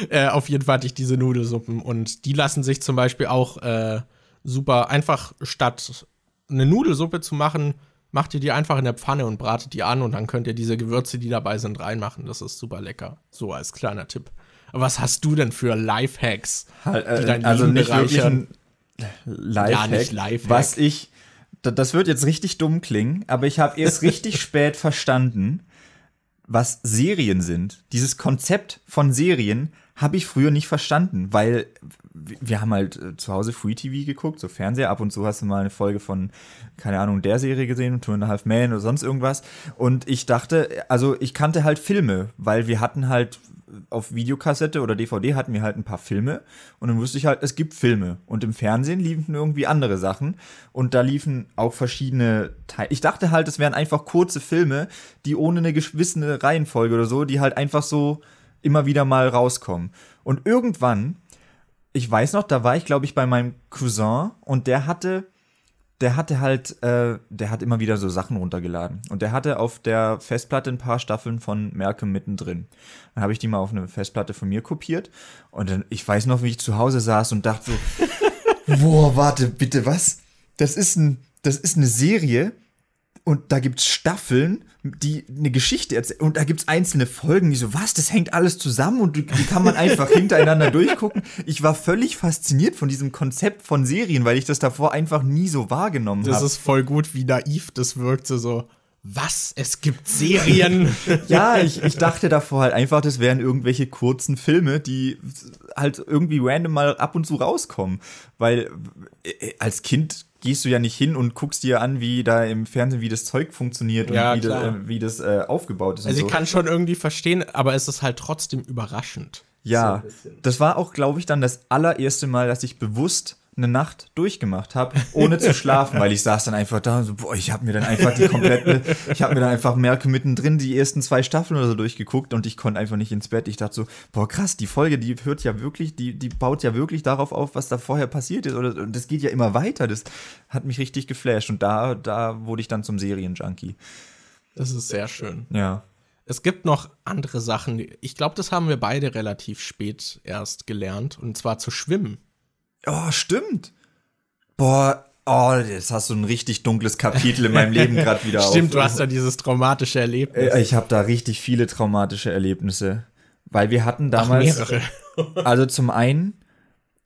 äh, auf jeden Fall hatte ich diese Nudelsuppen und die lassen sich zum Beispiel auch äh, super einfach statt eine Nudelsuppe zu machen, macht ihr die einfach in der Pfanne und bratet die an und dann könnt ihr diese Gewürze, die dabei sind, reinmachen. Das ist super lecker. So als kleiner Tipp. Aber was hast du denn für Lifehacks, Halt, die äh, dein also Leben nicht wirklich bereichern? ein Lifehack, Ja, nicht Lifehack. was ich, da- das wird jetzt richtig dumm klingen, aber ich habe erst richtig spät verstanden, was Serien sind. Dieses Konzept von Serien habe ich früher nicht verstanden, weil wir haben halt äh, zu Hause Free TV geguckt, so Fernseher. Ab und zu hast du mal eine Folge von, keine Ahnung, der Serie gesehen, Two and a Half Men oder sonst irgendwas. Und ich dachte, also ich kannte halt Filme, weil wir hatten halt auf Videokassette oder DVD hatten wir halt ein paar Filme und dann wusste ich halt, es gibt Filme und im Fernsehen liefen irgendwie andere Sachen und da liefen auch verschiedene Teile. Ich dachte halt, es wären einfach kurze Filme, die ohne eine gewisse Reihenfolge oder so, die halt einfach so immer wieder mal rauskommen. Und irgendwann, ich weiß noch, da war ich glaube ich bei meinem Cousin und der hatte der hatte halt, äh, der hat immer wieder so Sachen runtergeladen. Und der hatte auf der Festplatte ein paar Staffeln von Malcolm mittendrin. Dann habe ich die mal auf eine Festplatte von mir kopiert. Und dann, ich weiß noch, wie ich zu Hause saß und dachte so, boah, warte, bitte, was? Das ist ein, das ist eine Serie und da gibt's Staffeln, die eine Geschichte erzählen. Und da gibt's einzelne Folgen, die so, was, das hängt alles zusammen und die kann man einfach hintereinander durchgucken. Ich war völlig fasziniert von diesem Konzept von Serien, weil ich das davor einfach nie so wahrgenommen Das habe. ist voll gut, wie naiv das wirkte. So, was? Es gibt Serien? Ja, ich, ich dachte davor halt einfach, das wären irgendwelche kurzen Filme, die halt irgendwie random mal ab und zu rauskommen. Weil äh, als Kind gehst du ja nicht hin und guckst dir an, wie da im Fernsehen, wie das Zeug funktioniert und Ja, wie, klar. das, äh, wie das äh, aufgebaut ist. Also und ich so. kann schon irgendwie verstehen, aber es ist halt trotzdem überraschend. So Ja, bisschen. das war auch, glaube ich, dann das allererste Mal, dass ich bewusst eine Nacht durchgemacht habe, ohne zu schlafen, weil ich saß dann einfach da und so, boah, ich habe mir dann einfach die komplette, ich habe mir dann einfach Merke mittendrin die ersten zwei Staffeln oder so durchgeguckt und ich konnte einfach nicht ins Bett. Ich dachte so, boah, krass, die Folge, die hört ja wirklich, die, die baut ja wirklich darauf auf, was da vorher passiert ist oder und das geht ja immer weiter. Das hat mich richtig geflasht und da, da wurde ich dann zum Serienjunkie. Das ist sehr schön. Ja. Es gibt noch andere Sachen. Ich glaube, das haben wir beide relativ spät erst gelernt. Und zwar zu schwimmen. Oh, stimmt. Boah, oh, jetzt hast du ein richtig dunkles Kapitel in meinem Leben gerade wieder Stimmt, auf. du hast ja dieses traumatische Erlebnis. Äh, Ich habe da richtig viele traumatische Erlebnisse. Weil wir hatten Ach, damals. mehrere. Also zum einen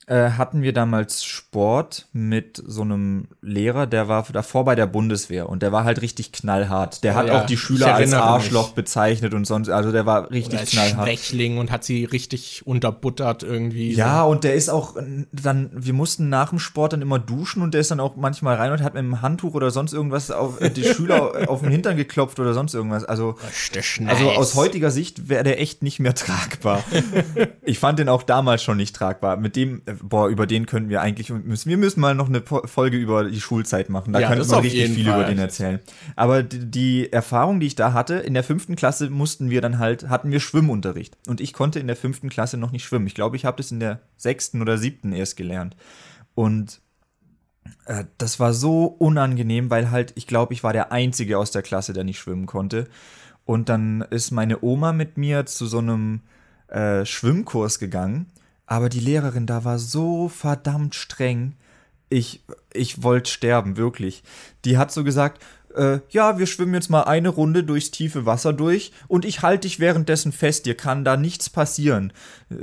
äh, hatten wir damals Sport mit so einem Lehrer, der war davor bei der Bundeswehr und der war halt richtig knallhart. Der hat ja, auch die Schüler als Arschloch mich. bezeichnet und sonst, also der war richtig als knallhart. Schwächling und hat sie richtig unterbuttert irgendwie. Ja, und der ist auch dann, wir mussten nach dem Sport dann immer duschen und der ist dann auch manchmal rein und hat mit einem Handtuch oder sonst irgendwas auf äh, die Schüler auf den Hintern geklopft oder sonst irgendwas. Also, also aus heutiger Sicht wäre der echt nicht mehr tragbar. ich fand den auch damals schon nicht tragbar. Mit dem, boah, über den können wir eigentlich müssen wir müssen mal noch eine Folge über die Schulzeit machen. Da Ja, könnte man richtig viel Fall. über den erzählen. Aber die, die Erfahrung, die ich da hatte, in der fünften Klasse mussten wir dann halt hatten wir Schwimmunterricht und ich konnte in der fünften Klasse noch nicht schwimmen. Ich glaube, ich habe das in der sechsten oder siebten erst gelernt und äh, das war so unangenehm, weil halt, ich glaube, ich war der Einzige aus der Klasse, der nicht schwimmen konnte. Und dann ist meine Oma mit mir zu so einem äh, Schwimmkurs gegangen. Aber die Lehrerin da war so verdammt streng. Ich, ich wollte sterben, wirklich. Die hat so gesagt, äh, ja, wir schwimmen jetzt mal eine Runde durchs tiefe Wasser durch und ich halte dich währenddessen fest, dir kann da nichts passieren.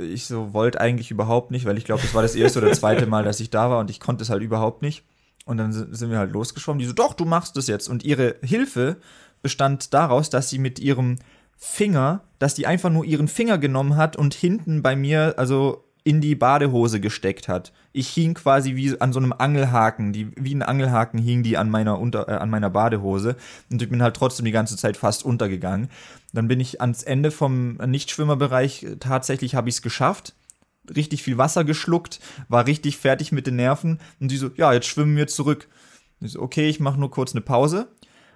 Ich so wollte eigentlich überhaupt nicht, weil ich glaube, das war das erste oder zweite Mal, dass ich da war und ich konnte es halt überhaupt nicht. Und dann si- sind wir halt losgeschwommen. Die so, doch, du machst es jetzt. Und ihre Hilfe bestand daraus, dass sie mit ihrem Finger, dass die einfach nur ihren Finger genommen hat und hinten bei mir, also in die Badehose gesteckt hat. Ich hing quasi wie an so einem Angelhaken, die, wie ein Angelhaken hing die an meiner, unter, äh, an meiner Badehose und ich bin halt trotzdem die ganze Zeit fast untergegangen. Dann bin ich ans Ende vom Nichtschwimmerbereich, tatsächlich habe ich es geschafft, richtig viel Wasser geschluckt, war richtig fertig mit den Nerven und die so, ja, jetzt schwimmen wir zurück. Ich so, okay, ich mache nur kurz eine Pause.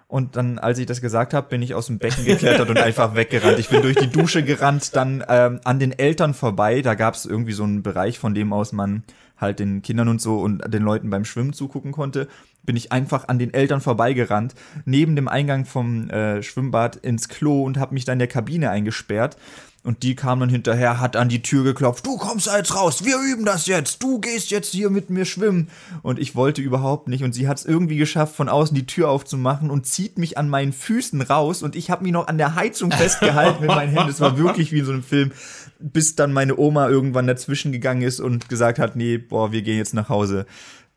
Und dann, als ich das gesagt habe, bin ich aus dem Becken geklettert und einfach weggerannt. Ich bin durch die Dusche gerannt, dann ähm, an den Eltern vorbei. Da gab es irgendwie so einen Bereich, von dem aus man halt den Kindern und so und den Leuten beim Schwimmen zugucken konnte. Bin ich einfach an den Eltern vorbeigerannt, neben dem Eingang vom äh, Schwimmbad ins Klo und habe mich dann in der Kabine eingesperrt. Und die kam dann hinterher, hat an die Tür geklopft, du kommst jetzt raus, wir üben das jetzt, du gehst jetzt hier mit mir schwimmen. Und ich wollte überhaupt nicht. Und sie hat es irgendwie geschafft, von außen die Tür aufzumachen und zieht mich an meinen Füßen raus. Und ich habe mich noch an der Heizung festgehalten mit meinen Händen. Es war wirklich wie in so einem Film, bis dann meine Oma irgendwann dazwischen gegangen ist und gesagt hat, nee, boah, wir gehen jetzt nach Hause.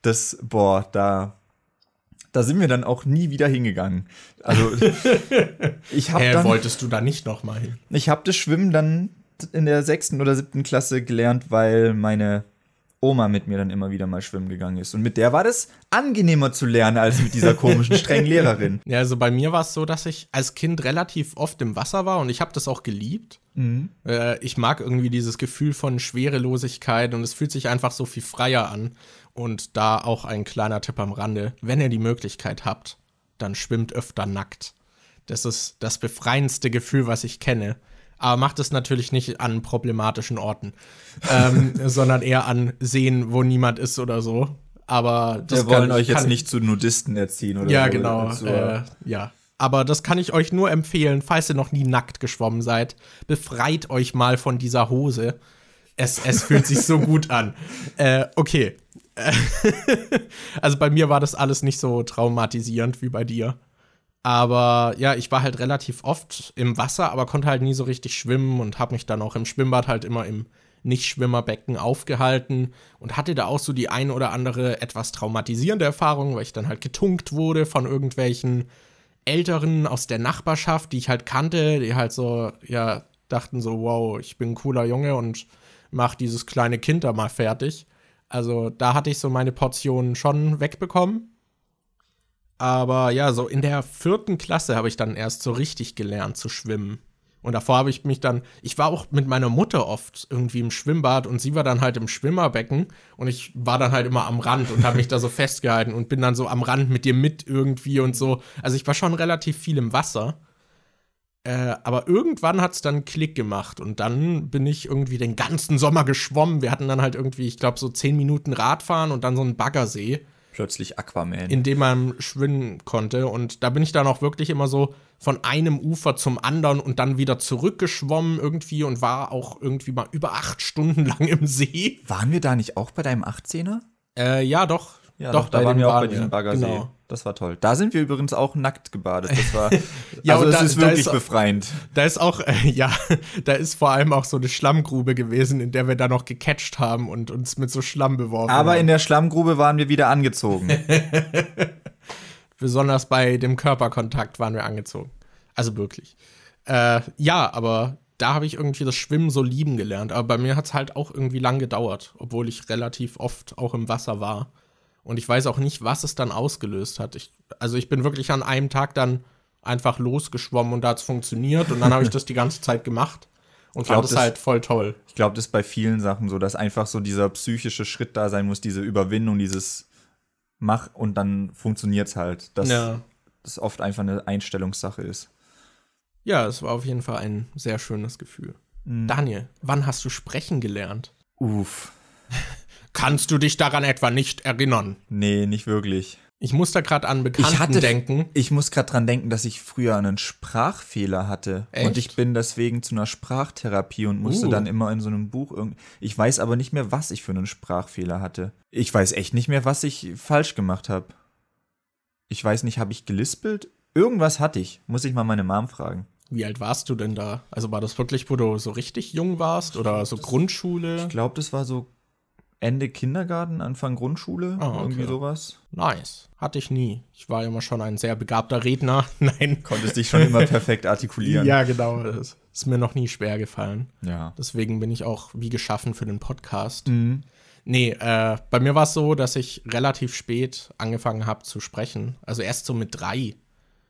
Das, boah, da, da sind wir dann auch nie wieder hingegangen. Also ich habe dann wolltest du da nicht noch mal hin? ich habe das Schwimmen dann in der sechsten oder siebten Klasse gelernt, weil meine Oma mit mir dann immer wieder mal schwimmen gegangen ist. Und mit der war das angenehmer zu lernen als mit dieser komischen, strengen Lehrerin. Ja, also bei mir war es so, dass ich als Kind relativ oft im Wasser war und ich habe das auch geliebt. Äh, ich mag irgendwie dieses Gefühl von Schwerelosigkeit und es fühlt sich einfach so viel freier an. Und da auch ein kleiner Tipp am Rande. Wenn ihr die Möglichkeit habt, dann schwimmt öfter nackt. Das ist das befreiendste Gefühl, was ich kenne. Aber macht es natürlich nicht an problematischen Orten, ähm, sondern eher an Seen, wo niemand ist oder so. Aber das Wir wollen kann- euch jetzt nicht zu Nudisten erziehen oder ja, so. genau. Also, Äh, ja. Aber das kann ich euch nur empfehlen, falls ihr noch nie nackt geschwommen seid. Befreit euch mal von dieser Hose. Es, es fühlt sich so gut an. Äh, okay. Also bei mir war das alles nicht so traumatisierend wie bei dir. Aber ja, ich war halt relativ oft im Wasser, aber konnte halt nie so richtig schwimmen und habe mich dann auch im Schwimmbad halt immer im Nicht-Schwimmerbecken aufgehalten und hatte da auch so die ein oder andere etwas traumatisierende Erfahrung, weil ich dann halt getunkt wurde von irgendwelchen Älteren aus der Nachbarschaft, die ich halt kannte, die halt so, ja, dachten so, wow, ich bin ein cooler Junge und mach dieses kleine Kind da mal fertig. Also da hatte ich so meine Portion schon wegbekommen. Aber ja, so in der vierten Klasse habe ich dann erst so richtig gelernt zu schwimmen. Und davor habe ich mich dann, ich war auch mit meiner Mutter oft irgendwie im Schwimmbad und sie war dann halt im Schwimmerbecken und ich war dann halt immer am Rand und habe mich da so festgehalten und bin dann so am Rand mit dir mit irgendwie und so. Also ich war schon relativ viel im Wasser. Äh, aber irgendwann hat es dann einen Klick gemacht und dann bin ich irgendwie den ganzen Sommer geschwommen. Wir hatten dann halt irgendwie, ich glaube, so zehn Minuten Radfahren und dann so einen Baggersee Plötzlich Aquaman. in dem man schwimmen konnte. Und da bin ich dann auch wirklich immer so von einem Ufer zum anderen und dann wieder zurückgeschwommen irgendwie und war auch irgendwie mal über acht Stunden lang im See. waren wir da nicht auch bei deinem 18er? Äh, ja, doch. Ja, doch, da waren wir auch bei diesem Baggersee. Genau. Das war toll. Da sind wir übrigens auch nackt gebadet. Das war, Ja, also es da- ist da wirklich ist- befreiend. Da ist auch, äh, ja, da ist vor allem auch so eine Schlammgrube gewesen, in der wir da noch gecatcht haben und uns mit so Schlamm beworfen Aber haben. in der Schlammgrube waren wir wieder angezogen. Besonders bei dem Körperkontakt waren wir angezogen. Also wirklich. Äh, ja, aber da habe ich irgendwie das Schwimmen so lieben gelernt. Aber bei mir hat es halt auch irgendwie lang gedauert, obwohl ich relativ oft auch im Wasser war. Und ich weiß auch nicht, was es dann ausgelöst hat. Ich, also ich bin wirklich an einem Tag dann einfach losgeschwommen und da hat es funktioniert. Und dann habe ich das die ganze Zeit gemacht. und glaub, fand es halt voll toll. Ich glaube, das ist bei vielen Sachen so, dass einfach so dieser psychische Schritt da sein muss, diese Überwindung, dieses Mach und dann funktioniert's halt. Dass das oft einfach eine Einstellungssache ist. Ja, es war auf jeden Fall ein sehr schönes Gefühl. Daniel, wann hast du sprechen gelernt? Uff. Kannst du dich daran etwa nicht erinnern? Nee, nicht wirklich. Ich muss da gerade an Bekannten hatte- denken. Ich muss gerade dran denken, dass ich früher einen Sprachfehler hatte. Echt? Und ich bin deswegen zu einer Sprachtherapie und musste Uh. dann immer in so einem Buch irgend. Ich weiß aber nicht mehr, was ich für einen Sprachfehler hatte. Ich weiß echt nicht mehr, was ich falsch gemacht habe. Ich weiß nicht, habe ich gelispelt? Irgendwas hatte ich. Muss ich mal meine Mom fragen. Wie alt warst du denn da? Also war das wirklich, wo du so richtig jung warst oder so Grundschule? Ich glaube, das war so Ende Kindergarten, Anfang Grundschule, Ah, okay. irgendwie sowas. Nice. Hatte ich nie. Ich war immer schon ein sehr begabter Redner. Nein. Konntest dich schon immer perfekt artikulieren. Ja, genau. Das ist mir noch nie schwer gefallen. Ja. Deswegen bin ich auch wie geschaffen für den Podcast. Mhm. Nee, äh, bei mir war es so, dass ich relativ spät angefangen habe zu sprechen. Also erst so mit drei.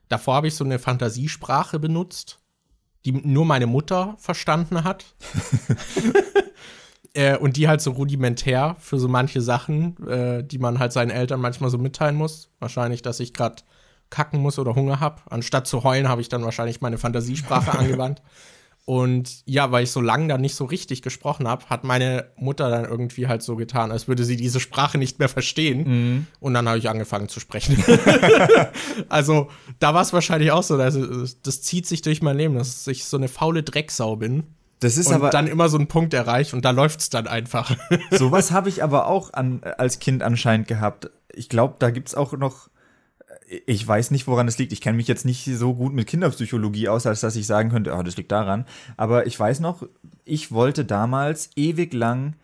Davor habe ich so eine Fantasiesprache benutzt, die nur meine Mutter verstanden hat. äh, und die halt so rudimentär für so manche Sachen, äh, die man halt seinen Eltern manchmal so mitteilen muss. Wahrscheinlich, dass ich gerade kacken muss oder Hunger habe. Anstatt zu heulen, habe ich dann wahrscheinlich meine Fantasiesprache angewandt. Und ja, weil ich so lange dann nicht so richtig gesprochen habe, hat meine Mutter dann irgendwie halt so getan, als würde sie diese Sprache nicht mehr verstehen. Und dann habe ich angefangen zu sprechen. also da war es wahrscheinlich auch so, dass, das zieht sich durch mein Leben, dass ich so eine faule Drecksau bin. Das ist und aber dann immer so einen Punkt erreicht und da läuft's dann einfach. Sowas habe ich aber auch an, als Kind anscheinend gehabt. Ich glaube, da gibt's auch noch. Ich weiß nicht, woran es liegt. Ich kenne mich jetzt nicht so gut mit Kinderpsychologie aus, als dass ich sagen könnte, oh, das liegt daran. Aber ich weiß noch, ich wollte damals ewig lang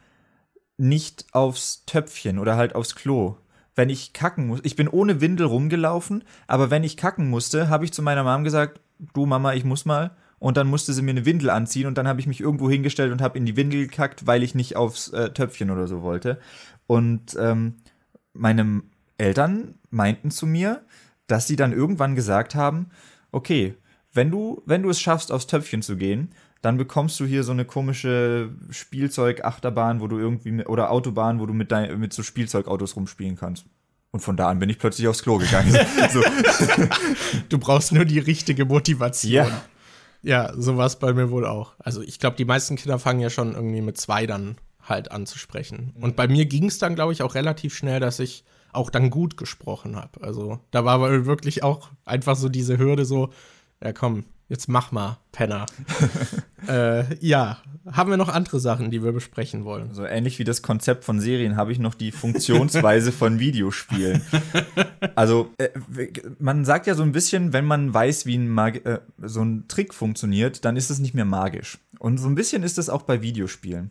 nicht aufs Töpfchen oder halt aufs Klo. Wenn ich kacken muss, ich bin ohne Windel rumgelaufen, aber wenn ich kacken musste, habe ich zu meiner Mom gesagt, du Mama, ich muss mal. Und dann musste sie mir eine Windel anziehen und dann habe ich mich irgendwo hingestellt und habe in die Windel gekackt, weil ich nicht aufs äh, Töpfchen oder so wollte. Und ähm, meine Eltern meinten zu mir, dass sie dann irgendwann gesagt haben, okay, wenn du, wenn du es schaffst, aufs Töpfchen zu gehen, dann bekommst du hier so eine komische Spielzeugachterbahn, wo du irgendwie mit, oder Autobahn, wo du mit, dein, mit so Spielzeugautos rumspielen kannst. Und von da an bin ich plötzlich aufs Klo gegangen. so, Du brauchst nur die richtige Motivation. Ja. Ja, so war es bei mir wohl auch. Also ich glaube, die meisten Kinder fangen ja schon irgendwie mit zwei dann halt an zu sprechen. Und bei mir ging es dann, glaube ich, auch relativ schnell, dass ich auch dann gut gesprochen habe. Also da war aber wirklich auch einfach so diese Hürde so, ja komm, jetzt mach mal, Penner. äh, ja, haben wir noch andere Sachen, die wir besprechen wollen? so ähnlich wie das Konzept von Serien habe ich noch die Funktionsweise von Videospielen. Also, äh, man sagt ja so ein bisschen, wenn man weiß, wie ein Mag äh, so ein Trick funktioniert, dann ist es nicht mehr magisch. Und so ein bisschen ist es auch bei Videospielen.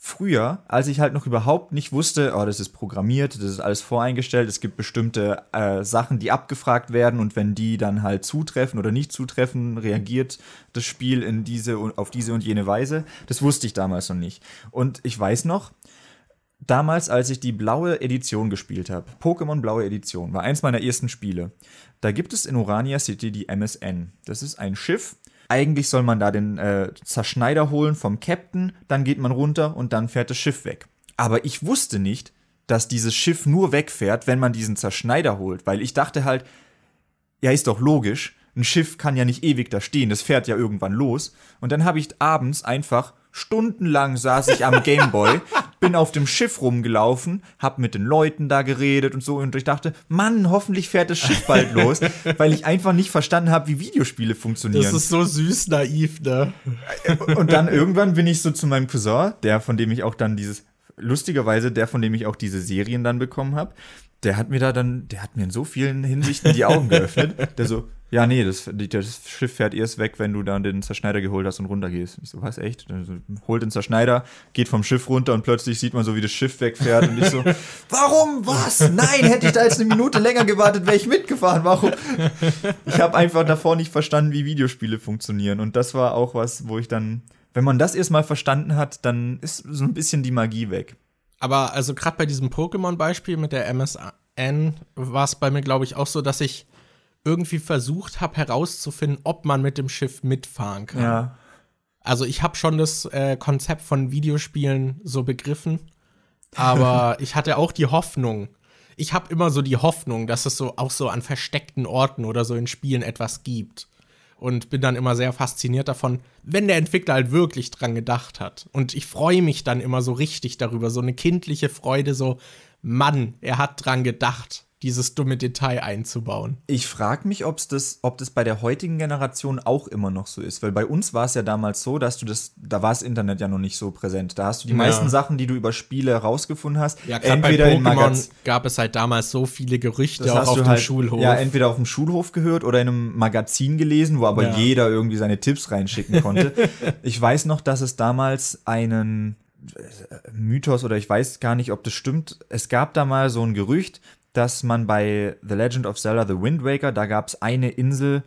Früher, als ich halt noch überhaupt nicht wusste, oh, das ist programmiert, das ist alles voreingestellt, es gibt bestimmte äh, Sachen, die abgefragt werden und wenn die dann halt zutreffen oder nicht zutreffen, reagiert das Spiel in diese auf diese und jene Weise. Das wusste ich damals noch nicht. Und ich weiß noch, damals, als ich die blaue Edition gespielt habe, Pokémon blaue Edition, war eins meiner ersten Spiele. Da gibt es in Orania City die MSN. Das ist ein Schiff. Eigentlich soll man da den äh, Zerschneider holen vom Captain, dann geht man runter und dann fährt das Schiff weg. Aber ich wusste nicht, dass dieses Schiff nur wegfährt, wenn man diesen Zerschneider holt, weil ich dachte halt, ja, ist doch logisch. Ein Schiff kann ja nicht ewig da stehen, das fährt ja irgendwann los. Und dann habe ich abends einfach stundenlang saß ich am Gameboy, bin auf dem Schiff rumgelaufen, hab mit den Leuten da geredet und so und ich dachte, Mann, hoffentlich fährt das Schiff bald los, weil ich einfach nicht verstanden habe, wie Videospiele funktionieren. Das ist so süß naiv, ne? Und dann irgendwann bin ich so zu meinem Cousin, der von dem ich auch dann dieses lustigerweise der von dem ich auch diese Serien dann bekommen habe, der hat mir da dann, der hat mir in so vielen Hinsichten die Augen geöffnet. Der so, ja, nee, das, das Schiff fährt erst weg, wenn du dann den Zerschneider geholt hast und runtergehst. Ich so, was, echt? Holt den Zerschneider, geht vom Schiff runter und plötzlich sieht man so, wie das Schiff wegfährt und ich so, warum, was? Nein, hätte ich da jetzt eine Minute länger gewartet, wäre ich mitgefahren, warum? Ich habe einfach davor nicht verstanden, wie Videospiele funktionieren und das war auch was, wo ich dann, wenn man das erstmal verstanden hat, dann ist so ein bisschen die Magie weg. Aber also gerade bei diesem Pokémon-Beispiel mit der MSN war es bei mir, glaube ich, auch so, dass ich irgendwie versucht habe herauszufinden, ob man mit dem Schiff mitfahren kann. Ja. Also ich habe schon das äh, Konzept von Videospielen so begriffen, aber ich hatte auch die Hoffnung. Ich habe immer so die Hoffnung, dass es so auch so an versteckten Orten oder so in Spielen etwas gibt. Und bin dann immer sehr fasziniert davon, wenn der Entwickler halt wirklich dran gedacht hat. Und ich freue mich dann immer so richtig darüber, so eine kindliche Freude, so, Mann, er hat dran gedacht dieses dumme Detail einzubauen. Ich frage mich, ob's das, ob das bei der heutigen Generation auch immer noch so ist. Weil bei uns war es ja damals so, dass du das, da war das Internet ja noch nicht so präsent. Da hast du die ja. meisten Sachen, die du über Spiele herausgefunden hast, ja, entweder bei Pokémon gab es halt damals so viele Gerüchte das auch auf dem halt, Schulhof. Ja, entweder auf dem Schulhof gehört oder in einem Magazin gelesen, wo aber ja. jeder irgendwie seine Tipps reinschicken konnte. ich weiß noch, dass es damals einen äh, Mythos oder ich weiß gar nicht, ob das stimmt. Es gab da mal so ein Gerücht, dass man bei The Legend of Zelda The Wind Waker, da gab es eine Insel,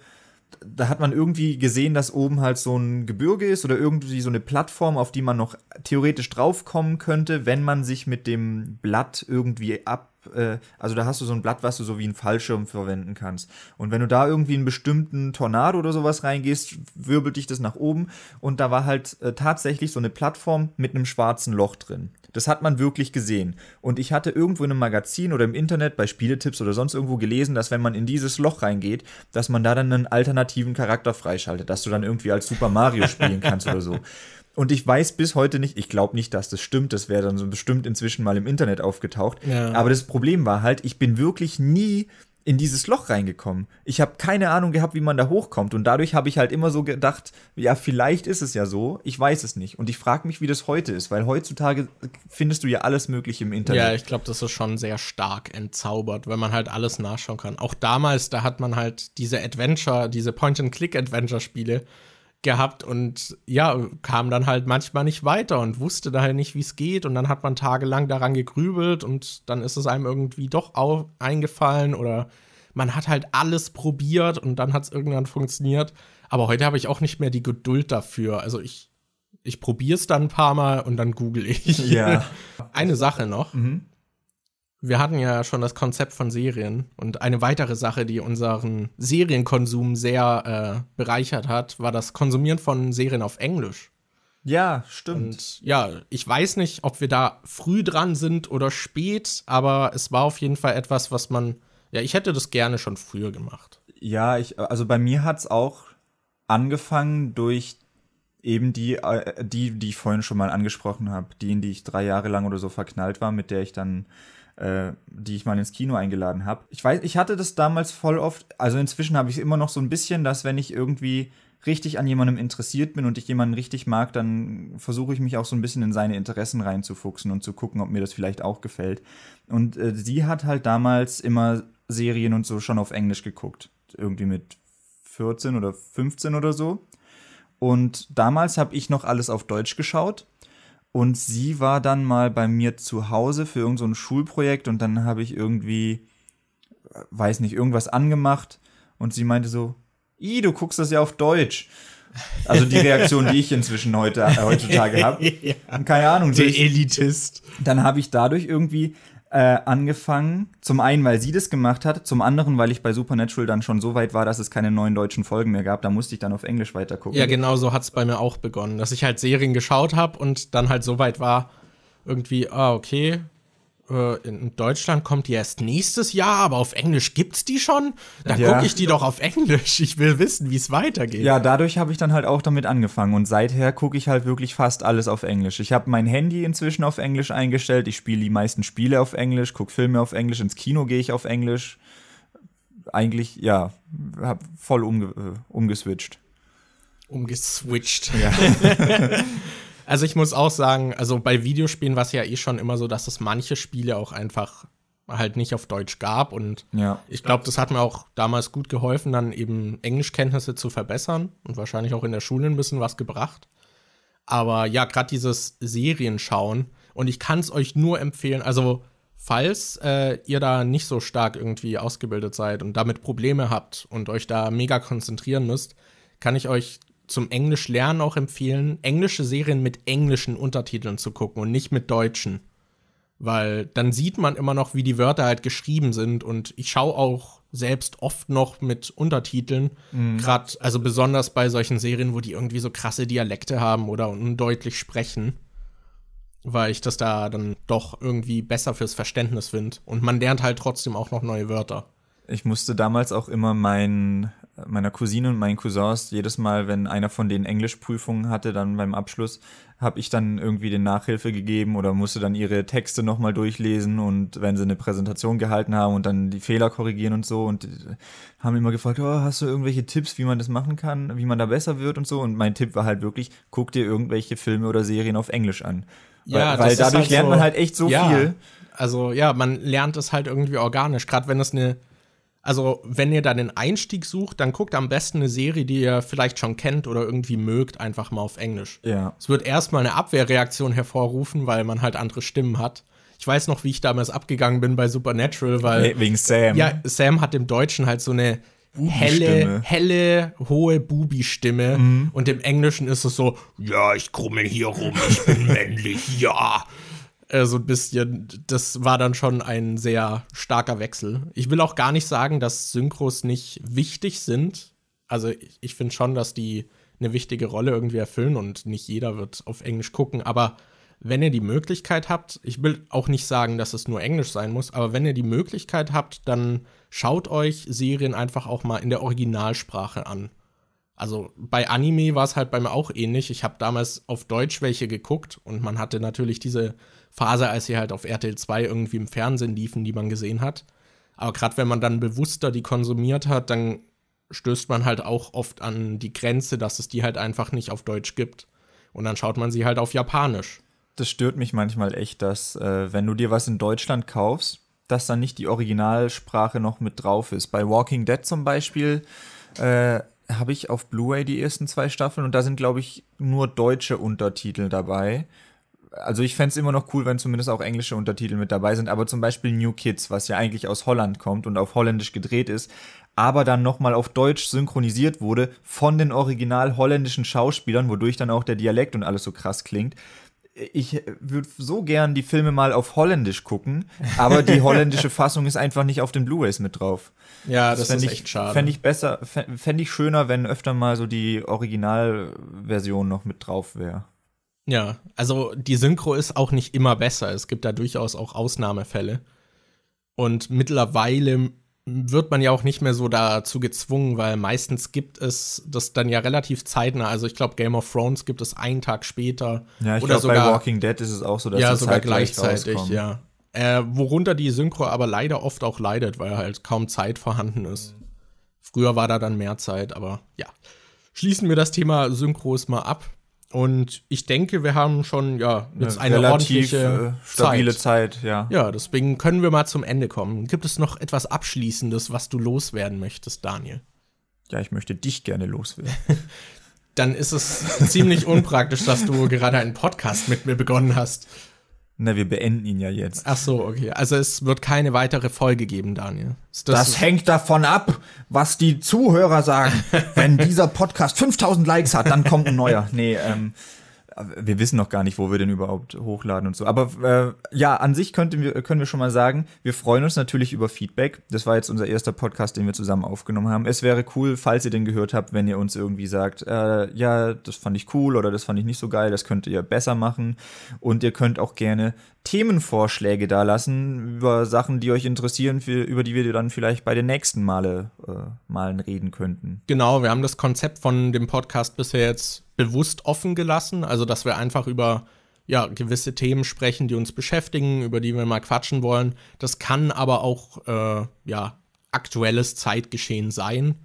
da hat man irgendwie gesehen, dass oben halt so ein Gebirge ist oder irgendwie so eine Plattform, auf die man noch theoretisch draufkommen könnte, wenn man sich mit dem Blatt irgendwie ab, äh, also da hast du so ein Blatt, was du so wie ein Fallschirm verwenden kannst. Und wenn du da irgendwie einen bestimmten Tornado oder sowas reingehst, wirbelt dich das nach oben und da war halt äh, tatsächlich so eine Plattform mit einem schwarzen Loch drin. Das hat man wirklich gesehen. Und ich hatte irgendwo in einem Magazin oder im Internet bei Spieletipps oder sonst irgendwo gelesen, dass wenn man in dieses Loch reingeht, dass man da dann einen alternativen Charakter freischaltet, dass du dann irgendwie als Super Mario spielen kannst oder so. Und ich weiß bis heute nicht, ich glaube nicht, dass das stimmt, das wäre dann so bestimmt inzwischen mal im Internet aufgetaucht. Ja. Aber das Problem war halt, ich bin wirklich nie in dieses Loch reingekommen. Ich habe keine Ahnung gehabt, wie man da hochkommt. Und dadurch habe ich halt immer so gedacht, ja, vielleicht ist es ja so. Ich weiß es nicht. Und ich frage mich, wie das heute ist, weil heutzutage findest du ja alles Mögliche im Internet. Ja, ich glaube, das ist schon sehr stark entzaubert, wenn man halt alles nachschauen kann. Auch damals, da hat man halt diese Adventure, diese Point-and-Click-Adventure-Spiele gehabt und ja, kam dann halt manchmal nicht weiter und wusste daher nicht, wie es geht. Und dann hat man tagelang daran gegrübelt und dann ist es einem irgendwie doch auch eingefallen oder man hat halt alles probiert und dann hat es irgendwann funktioniert. Aber heute habe ich auch nicht mehr die Geduld dafür. Also ich, ich probiere es dann ein paar Mal und dann google ich. Ja. Eine Sache noch. Mhm. Wir hatten ja schon das Konzept von Serien und eine weitere Sache, die unseren Serienkonsum sehr äh, bereichert hat, war das Konsumieren von Serien auf Englisch. Ja, stimmt. Und ja, ich weiß nicht, ob wir da früh dran sind oder spät, aber es war auf jeden Fall etwas, was man, ja, ich hätte das gerne schon früher gemacht. Ja, ich, also bei mir hat es auch angefangen durch eben die, äh, die, die ich vorhin schon mal angesprochen habe, die, in die ich drei Jahre lang oder so verknallt war, mit der ich dann äh, die ich mal ins Kino eingeladen habe. Ich weiß, ich hatte das damals voll oft, also inzwischen habe ich es immer noch so ein bisschen, dass wenn ich irgendwie richtig an jemandem interessiert bin und ich jemanden richtig mag, dann versuche ich mich auch so ein bisschen in seine Interessen reinzufuchsen und zu gucken, ob mir das vielleicht auch gefällt. Und äh, sie hat halt damals immer Serien und so schon auf Englisch geguckt. Irgendwie mit 14 oder 15 oder so. Und damals habe ich noch alles auf Deutsch geschaut und sie war dann mal bei mir zu Hause für irgendein so Schulprojekt und dann habe ich irgendwie, weiß nicht, irgendwas angemacht und sie meinte so, i, du guckst das ja auf Deutsch. Also die Reaktion, die ich inzwischen heute, äh, heutzutage habe. ja. Keine Ahnung. Der Elitist. Dann habe ich dadurch irgendwie äh, angefangen. Zum einen, weil sie das gemacht hat, zum anderen, weil ich bei Supernatural dann schon so weit war, dass es keine neuen deutschen Folgen mehr gab. Da musste ich dann auf Englisch weitergucken. Ja, genau so hat es bei mir auch begonnen, dass ich halt Serien geschaut habe und dann halt so weit war, irgendwie, ah, okay, in Deutschland kommt die erst nächstes Jahr, aber auf Englisch gibt's die schon? Dann ja. gucke ich die doch auf Englisch. Ich will wissen, wie es weitergeht. Ja, dadurch habe ich dann halt auch damit angefangen und seither gucke ich halt wirklich fast alles auf Englisch. Ich habe mein Handy inzwischen auf Englisch eingestellt. Ich spiele die meisten Spiele auf Englisch, gucke Filme auf Englisch, ins Kino gehe ich auf Englisch. Eigentlich, ja, habe voll umge äh, umgeswitcht. Umgeswitcht. Ja. Also ich muss auch sagen, also bei Videospielen war es ja eh schon immer so, dass es manche Spiele auch einfach halt nicht auf Deutsch gab. Und ja. ich glaube, das hat mir auch damals gut geholfen, dann eben Englischkenntnisse zu verbessern und wahrscheinlich auch in der Schule ein bisschen was gebracht. Aber ja, gerade dieses Serienschauen und ich kann es euch nur empfehlen, also falls äh, ihr da nicht so stark irgendwie ausgebildet seid und damit Probleme habt und euch da mega konzentrieren müsst, kann ich euch zum Englisch lernen auch empfehlen, englische Serien mit englischen Untertiteln zu gucken und nicht mit deutschen. Weil dann sieht man immer noch, wie die Wörter halt geschrieben sind. Und ich schaue auch selbst oft noch mit Untertiteln. Mhm. Gerade, also besonders bei solchen Serien, wo die irgendwie so krasse Dialekte haben oder undeutlich sprechen. Weil ich das da dann doch irgendwie besser fürs Verständnis finde. Und man lernt halt trotzdem auch noch neue Wörter. Ich musste damals auch immer mein, meiner Cousine und meinen Cousins jedes Mal, wenn einer von denen Englischprüfungen hatte, dann beim Abschluss, habe ich dann irgendwie den Nachhilfe gegeben oder musste dann ihre Texte nochmal durchlesen und wenn sie eine Präsentation gehalten haben und dann die Fehler korrigieren und so und haben immer gefragt, oh, hast du irgendwelche Tipps, wie man das machen kann, wie man da besser wird und so und mein Tipp war halt wirklich, guck dir irgendwelche Filme oder Serien auf Englisch an. Ja, weil, weil dadurch halt lernt so, man halt echt so ja, viel. Also ja, man lernt es halt irgendwie organisch, gerade wenn es eine also, wenn ihr da den Einstieg sucht, dann guckt am besten eine Serie, die ihr vielleicht schon kennt oder irgendwie mögt, einfach mal auf Englisch. Ja. Es wird erstmal eine Abwehrreaktion hervorrufen, weil man halt andere Stimmen hat. Ich weiß noch, wie ich damals abgegangen bin bei Supernatural, weil. Wegen Sam. Ja, Sam hat im Deutschen halt so eine helle, helle, hohe Bubi-Stimme. Mhm. Und im Englischen ist es so, ja, ich krummel hier rum, ich bin männlich, ja äh, so ein bisschen, das war dann schon ein sehr starker Wechsel. Ich will auch gar nicht sagen, dass Synchros nicht wichtig sind. Also ich, ich finde schon, dass die eine wichtige Rolle irgendwie erfüllen und nicht jeder wird auf Englisch gucken. Aber wenn ihr die Möglichkeit habt, ich will auch nicht sagen, dass es nur Englisch sein muss, aber wenn ihr die Möglichkeit habt, dann schaut euch Serien einfach auch mal in der Originalsprache an. Also bei Anime war es halt bei mir auch ähnlich. Ich habe damals auf Deutsch welche geguckt und man hatte natürlich diese Phase, als sie halt auf RTL 2 irgendwie im Fernsehen liefen, die man gesehen hat. Aber gerade wenn man dann bewusster die konsumiert hat, dann stößt man halt auch oft an die Grenze, dass es die halt einfach nicht auf Deutsch gibt. Und dann schaut man sie halt auf Japanisch. Das stört mich manchmal echt, dass äh, wenn du dir was in Deutschland kaufst, dass dann nicht die Originalsprache noch mit drauf ist. Bei Walking Dead zum Beispiel äh, habe ich auf Blu-ray die ersten zwei Staffeln und da sind, glaube ich, nur deutsche Untertitel dabei also ich fände es immer noch cool, wenn zumindest auch englische Untertitel mit dabei sind, aber zum Beispiel New Kids, was ja eigentlich aus Holland kommt und auf Holländisch gedreht ist, aber dann nochmal auf Deutsch synchronisiert wurde von den original holländischen Schauspielern, wodurch dann auch der Dialekt und alles so krass klingt. Ich würde so gern die Filme mal auf Holländisch gucken, aber die holländische Fassung ist einfach nicht auf den Blu-rays mit drauf. Ja, das, das ist ich, echt schade. Fände ich besser, fände ich schöner, wenn öfter mal so die Originalversion noch mit drauf wäre. Ja, also die Synchro ist auch nicht immer besser. Es gibt da durchaus auch Ausnahmefälle. Und mittlerweile wird man ja auch nicht mehr so dazu gezwungen, weil meistens gibt es das dann ja relativ zeitnah. Also ich glaube, Game of Thrones gibt es einen Tag später. Ja, ich glaube, bei Walking Dead ist es auch so, dass ja, sogar gleichzeitig, rauskommen. ja. Äh, worunter die Synchro aber leider oft auch leidet, weil halt kaum Zeit vorhanden ist. Früher war da dann mehr Zeit, aber ja. Schließen wir das Thema Synchros mal ab. Und ich denke, wir haben schon ja jetzt eine, eine relativ ordentliche äh, stabile Zeit. Zeit. ja. Ja, deswegen können wir mal zum Ende kommen. Gibt es noch etwas Abschließendes, was du loswerden möchtest, Daniel? Ja, ich möchte dich gerne loswerden. Dann ist es ziemlich unpraktisch, dass du gerade einen Podcast mit mir begonnen hast. Na, wir beenden ihn ja jetzt. Ach so, okay. Also es wird keine weitere Folge geben, Daniel. Das, das hängt davon ab, was die Zuhörer sagen. Wenn dieser Podcast 5000 Likes hat, dann kommt ein neuer. Nee, ähm, wir wissen noch gar nicht, wo wir den überhaupt hochladen und so. Aber äh, ja, an sich könnten wir, können wir schon mal sagen, wir freuen uns natürlich über Feedback. Das war jetzt unser erster Podcast, den wir zusammen aufgenommen haben. Es wäre cool, falls ihr den gehört habt, wenn ihr uns irgendwie sagt, äh, ja, das fand ich cool oder das fand ich nicht so geil, das könnt ihr besser machen. Und ihr könnt auch gerne Themenvorschläge da lassen über Sachen, die euch interessieren, für, über die wir dann vielleicht bei den nächsten Male äh, Malen reden könnten. Genau, wir haben das Konzept von dem Podcast bisher jetzt bewusst offen gelassen, also dass wir einfach über ja, gewisse Themen sprechen, die uns beschäftigen, über die wir mal quatschen wollen. Das kann aber auch äh, ja, aktuelles Zeitgeschehen sein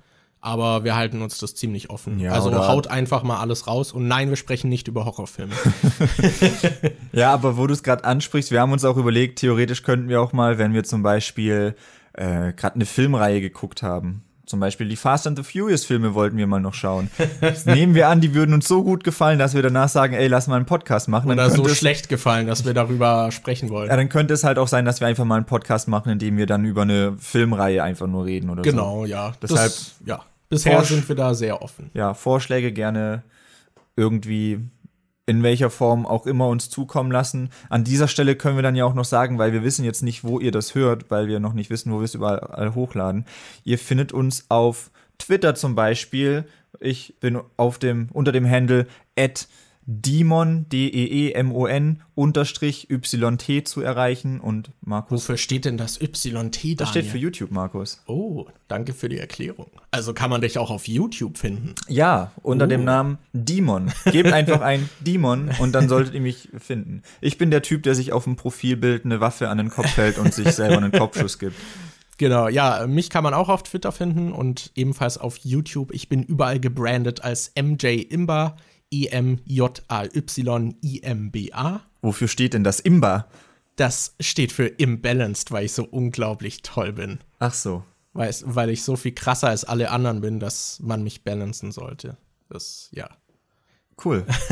aber wir halten uns das ziemlich offen. Ja, also haut einfach mal alles raus und nein, wir sprechen nicht über Horrorfilme. ja, aber wo du es gerade ansprichst, wir haben uns auch überlegt, theoretisch könnten wir auch mal, wenn wir zum Beispiel äh, gerade eine Filmreihe geguckt haben, zum Beispiel die Fast and the Furious Filme wollten wir mal noch schauen. Nehmen wir an, die würden uns so gut gefallen, dass wir danach sagen, ey, lass mal einen Podcast machen. Oder so schlecht gefallen, dass wir darüber sprechen wollen. Ja, dann könnte es halt auch sein, dass wir einfach mal einen Podcast machen, in dem wir dann über eine Filmreihe einfach nur reden oder genau, so. Genau, ja. Deshalb, das, ja. Bisher Vorsch sind wir da sehr offen. Ja, Vorschläge gerne irgendwie in welcher Form auch immer uns zukommen lassen. An dieser Stelle können wir dann ja auch noch sagen, weil wir wissen jetzt nicht, wo ihr das hört, weil wir noch nicht wissen, wo wir es überall hochladen. Ihr findet uns auf Twitter zum Beispiel. Ich bin auf dem, unter dem Handle at Demon, D-E-E-M-O-N, unterstrich YT zu erreichen und Markus. Wofür steht denn das YT, Daniel? Das steht für YouTube, Markus. Oh, danke für die Erklärung. Also kann man dich auch auf YouTube finden. Ja, unter Oh. dem Namen Demon. Gebt einfach ein Demon und dann solltet ihr mich finden. Ich bin der Typ, der sich auf dem Profilbild eine Waffe an den Kopf hält und sich selber einen Kopfschuss gibt. Genau, ja, mich kann man auch auf Twitter finden und ebenfalls auf YouTube. Ich bin überall gebrandet als MJ Imba, E-M-J-A-Y-I-M-B-A. Wofür steht denn das Imba? Das steht für imbalanced, weil ich so unglaublich toll bin. Ach so. Weil, weil ich so viel krasser als alle anderen bin, dass man mich balancen sollte. Das, ja. Cool.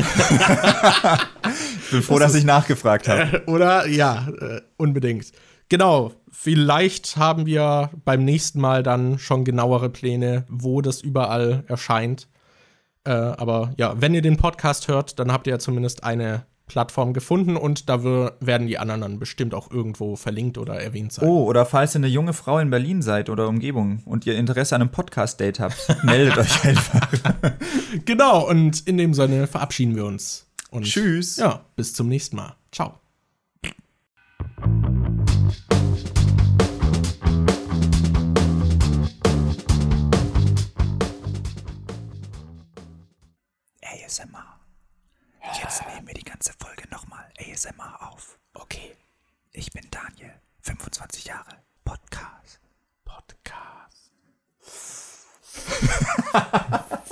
ich bin froh, dass ich nachgefragt habe. Oder? Ja, äh, unbedingt. Genau, vielleicht haben wir beim nächsten Mal dann schon genauere Pläne, wo das überall erscheint. Äh, aber ja, wenn ihr den Podcast hört, dann habt ihr ja zumindest eine Plattform gefunden und da werden die anderen dann bestimmt auch irgendwo verlinkt oder erwähnt sein. Oh, oder falls ihr eine junge Frau in Berlin seid oder Umgebung und ihr Interesse an einem Podcast-Date habt, meldet euch einfach. Genau, und in dem Sinne verabschieden wir uns. Und Tschüss. Ja, bis zum nächsten Mal. Ciao. ASMR. Jetzt nehmen wir die ganze Folge nochmal ASMR auf. Okay. Ich bin Daniel, 25 Jahre, Podcast. Podcast.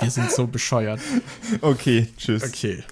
wir sind so bescheuert. Okay, tschüss. Okay.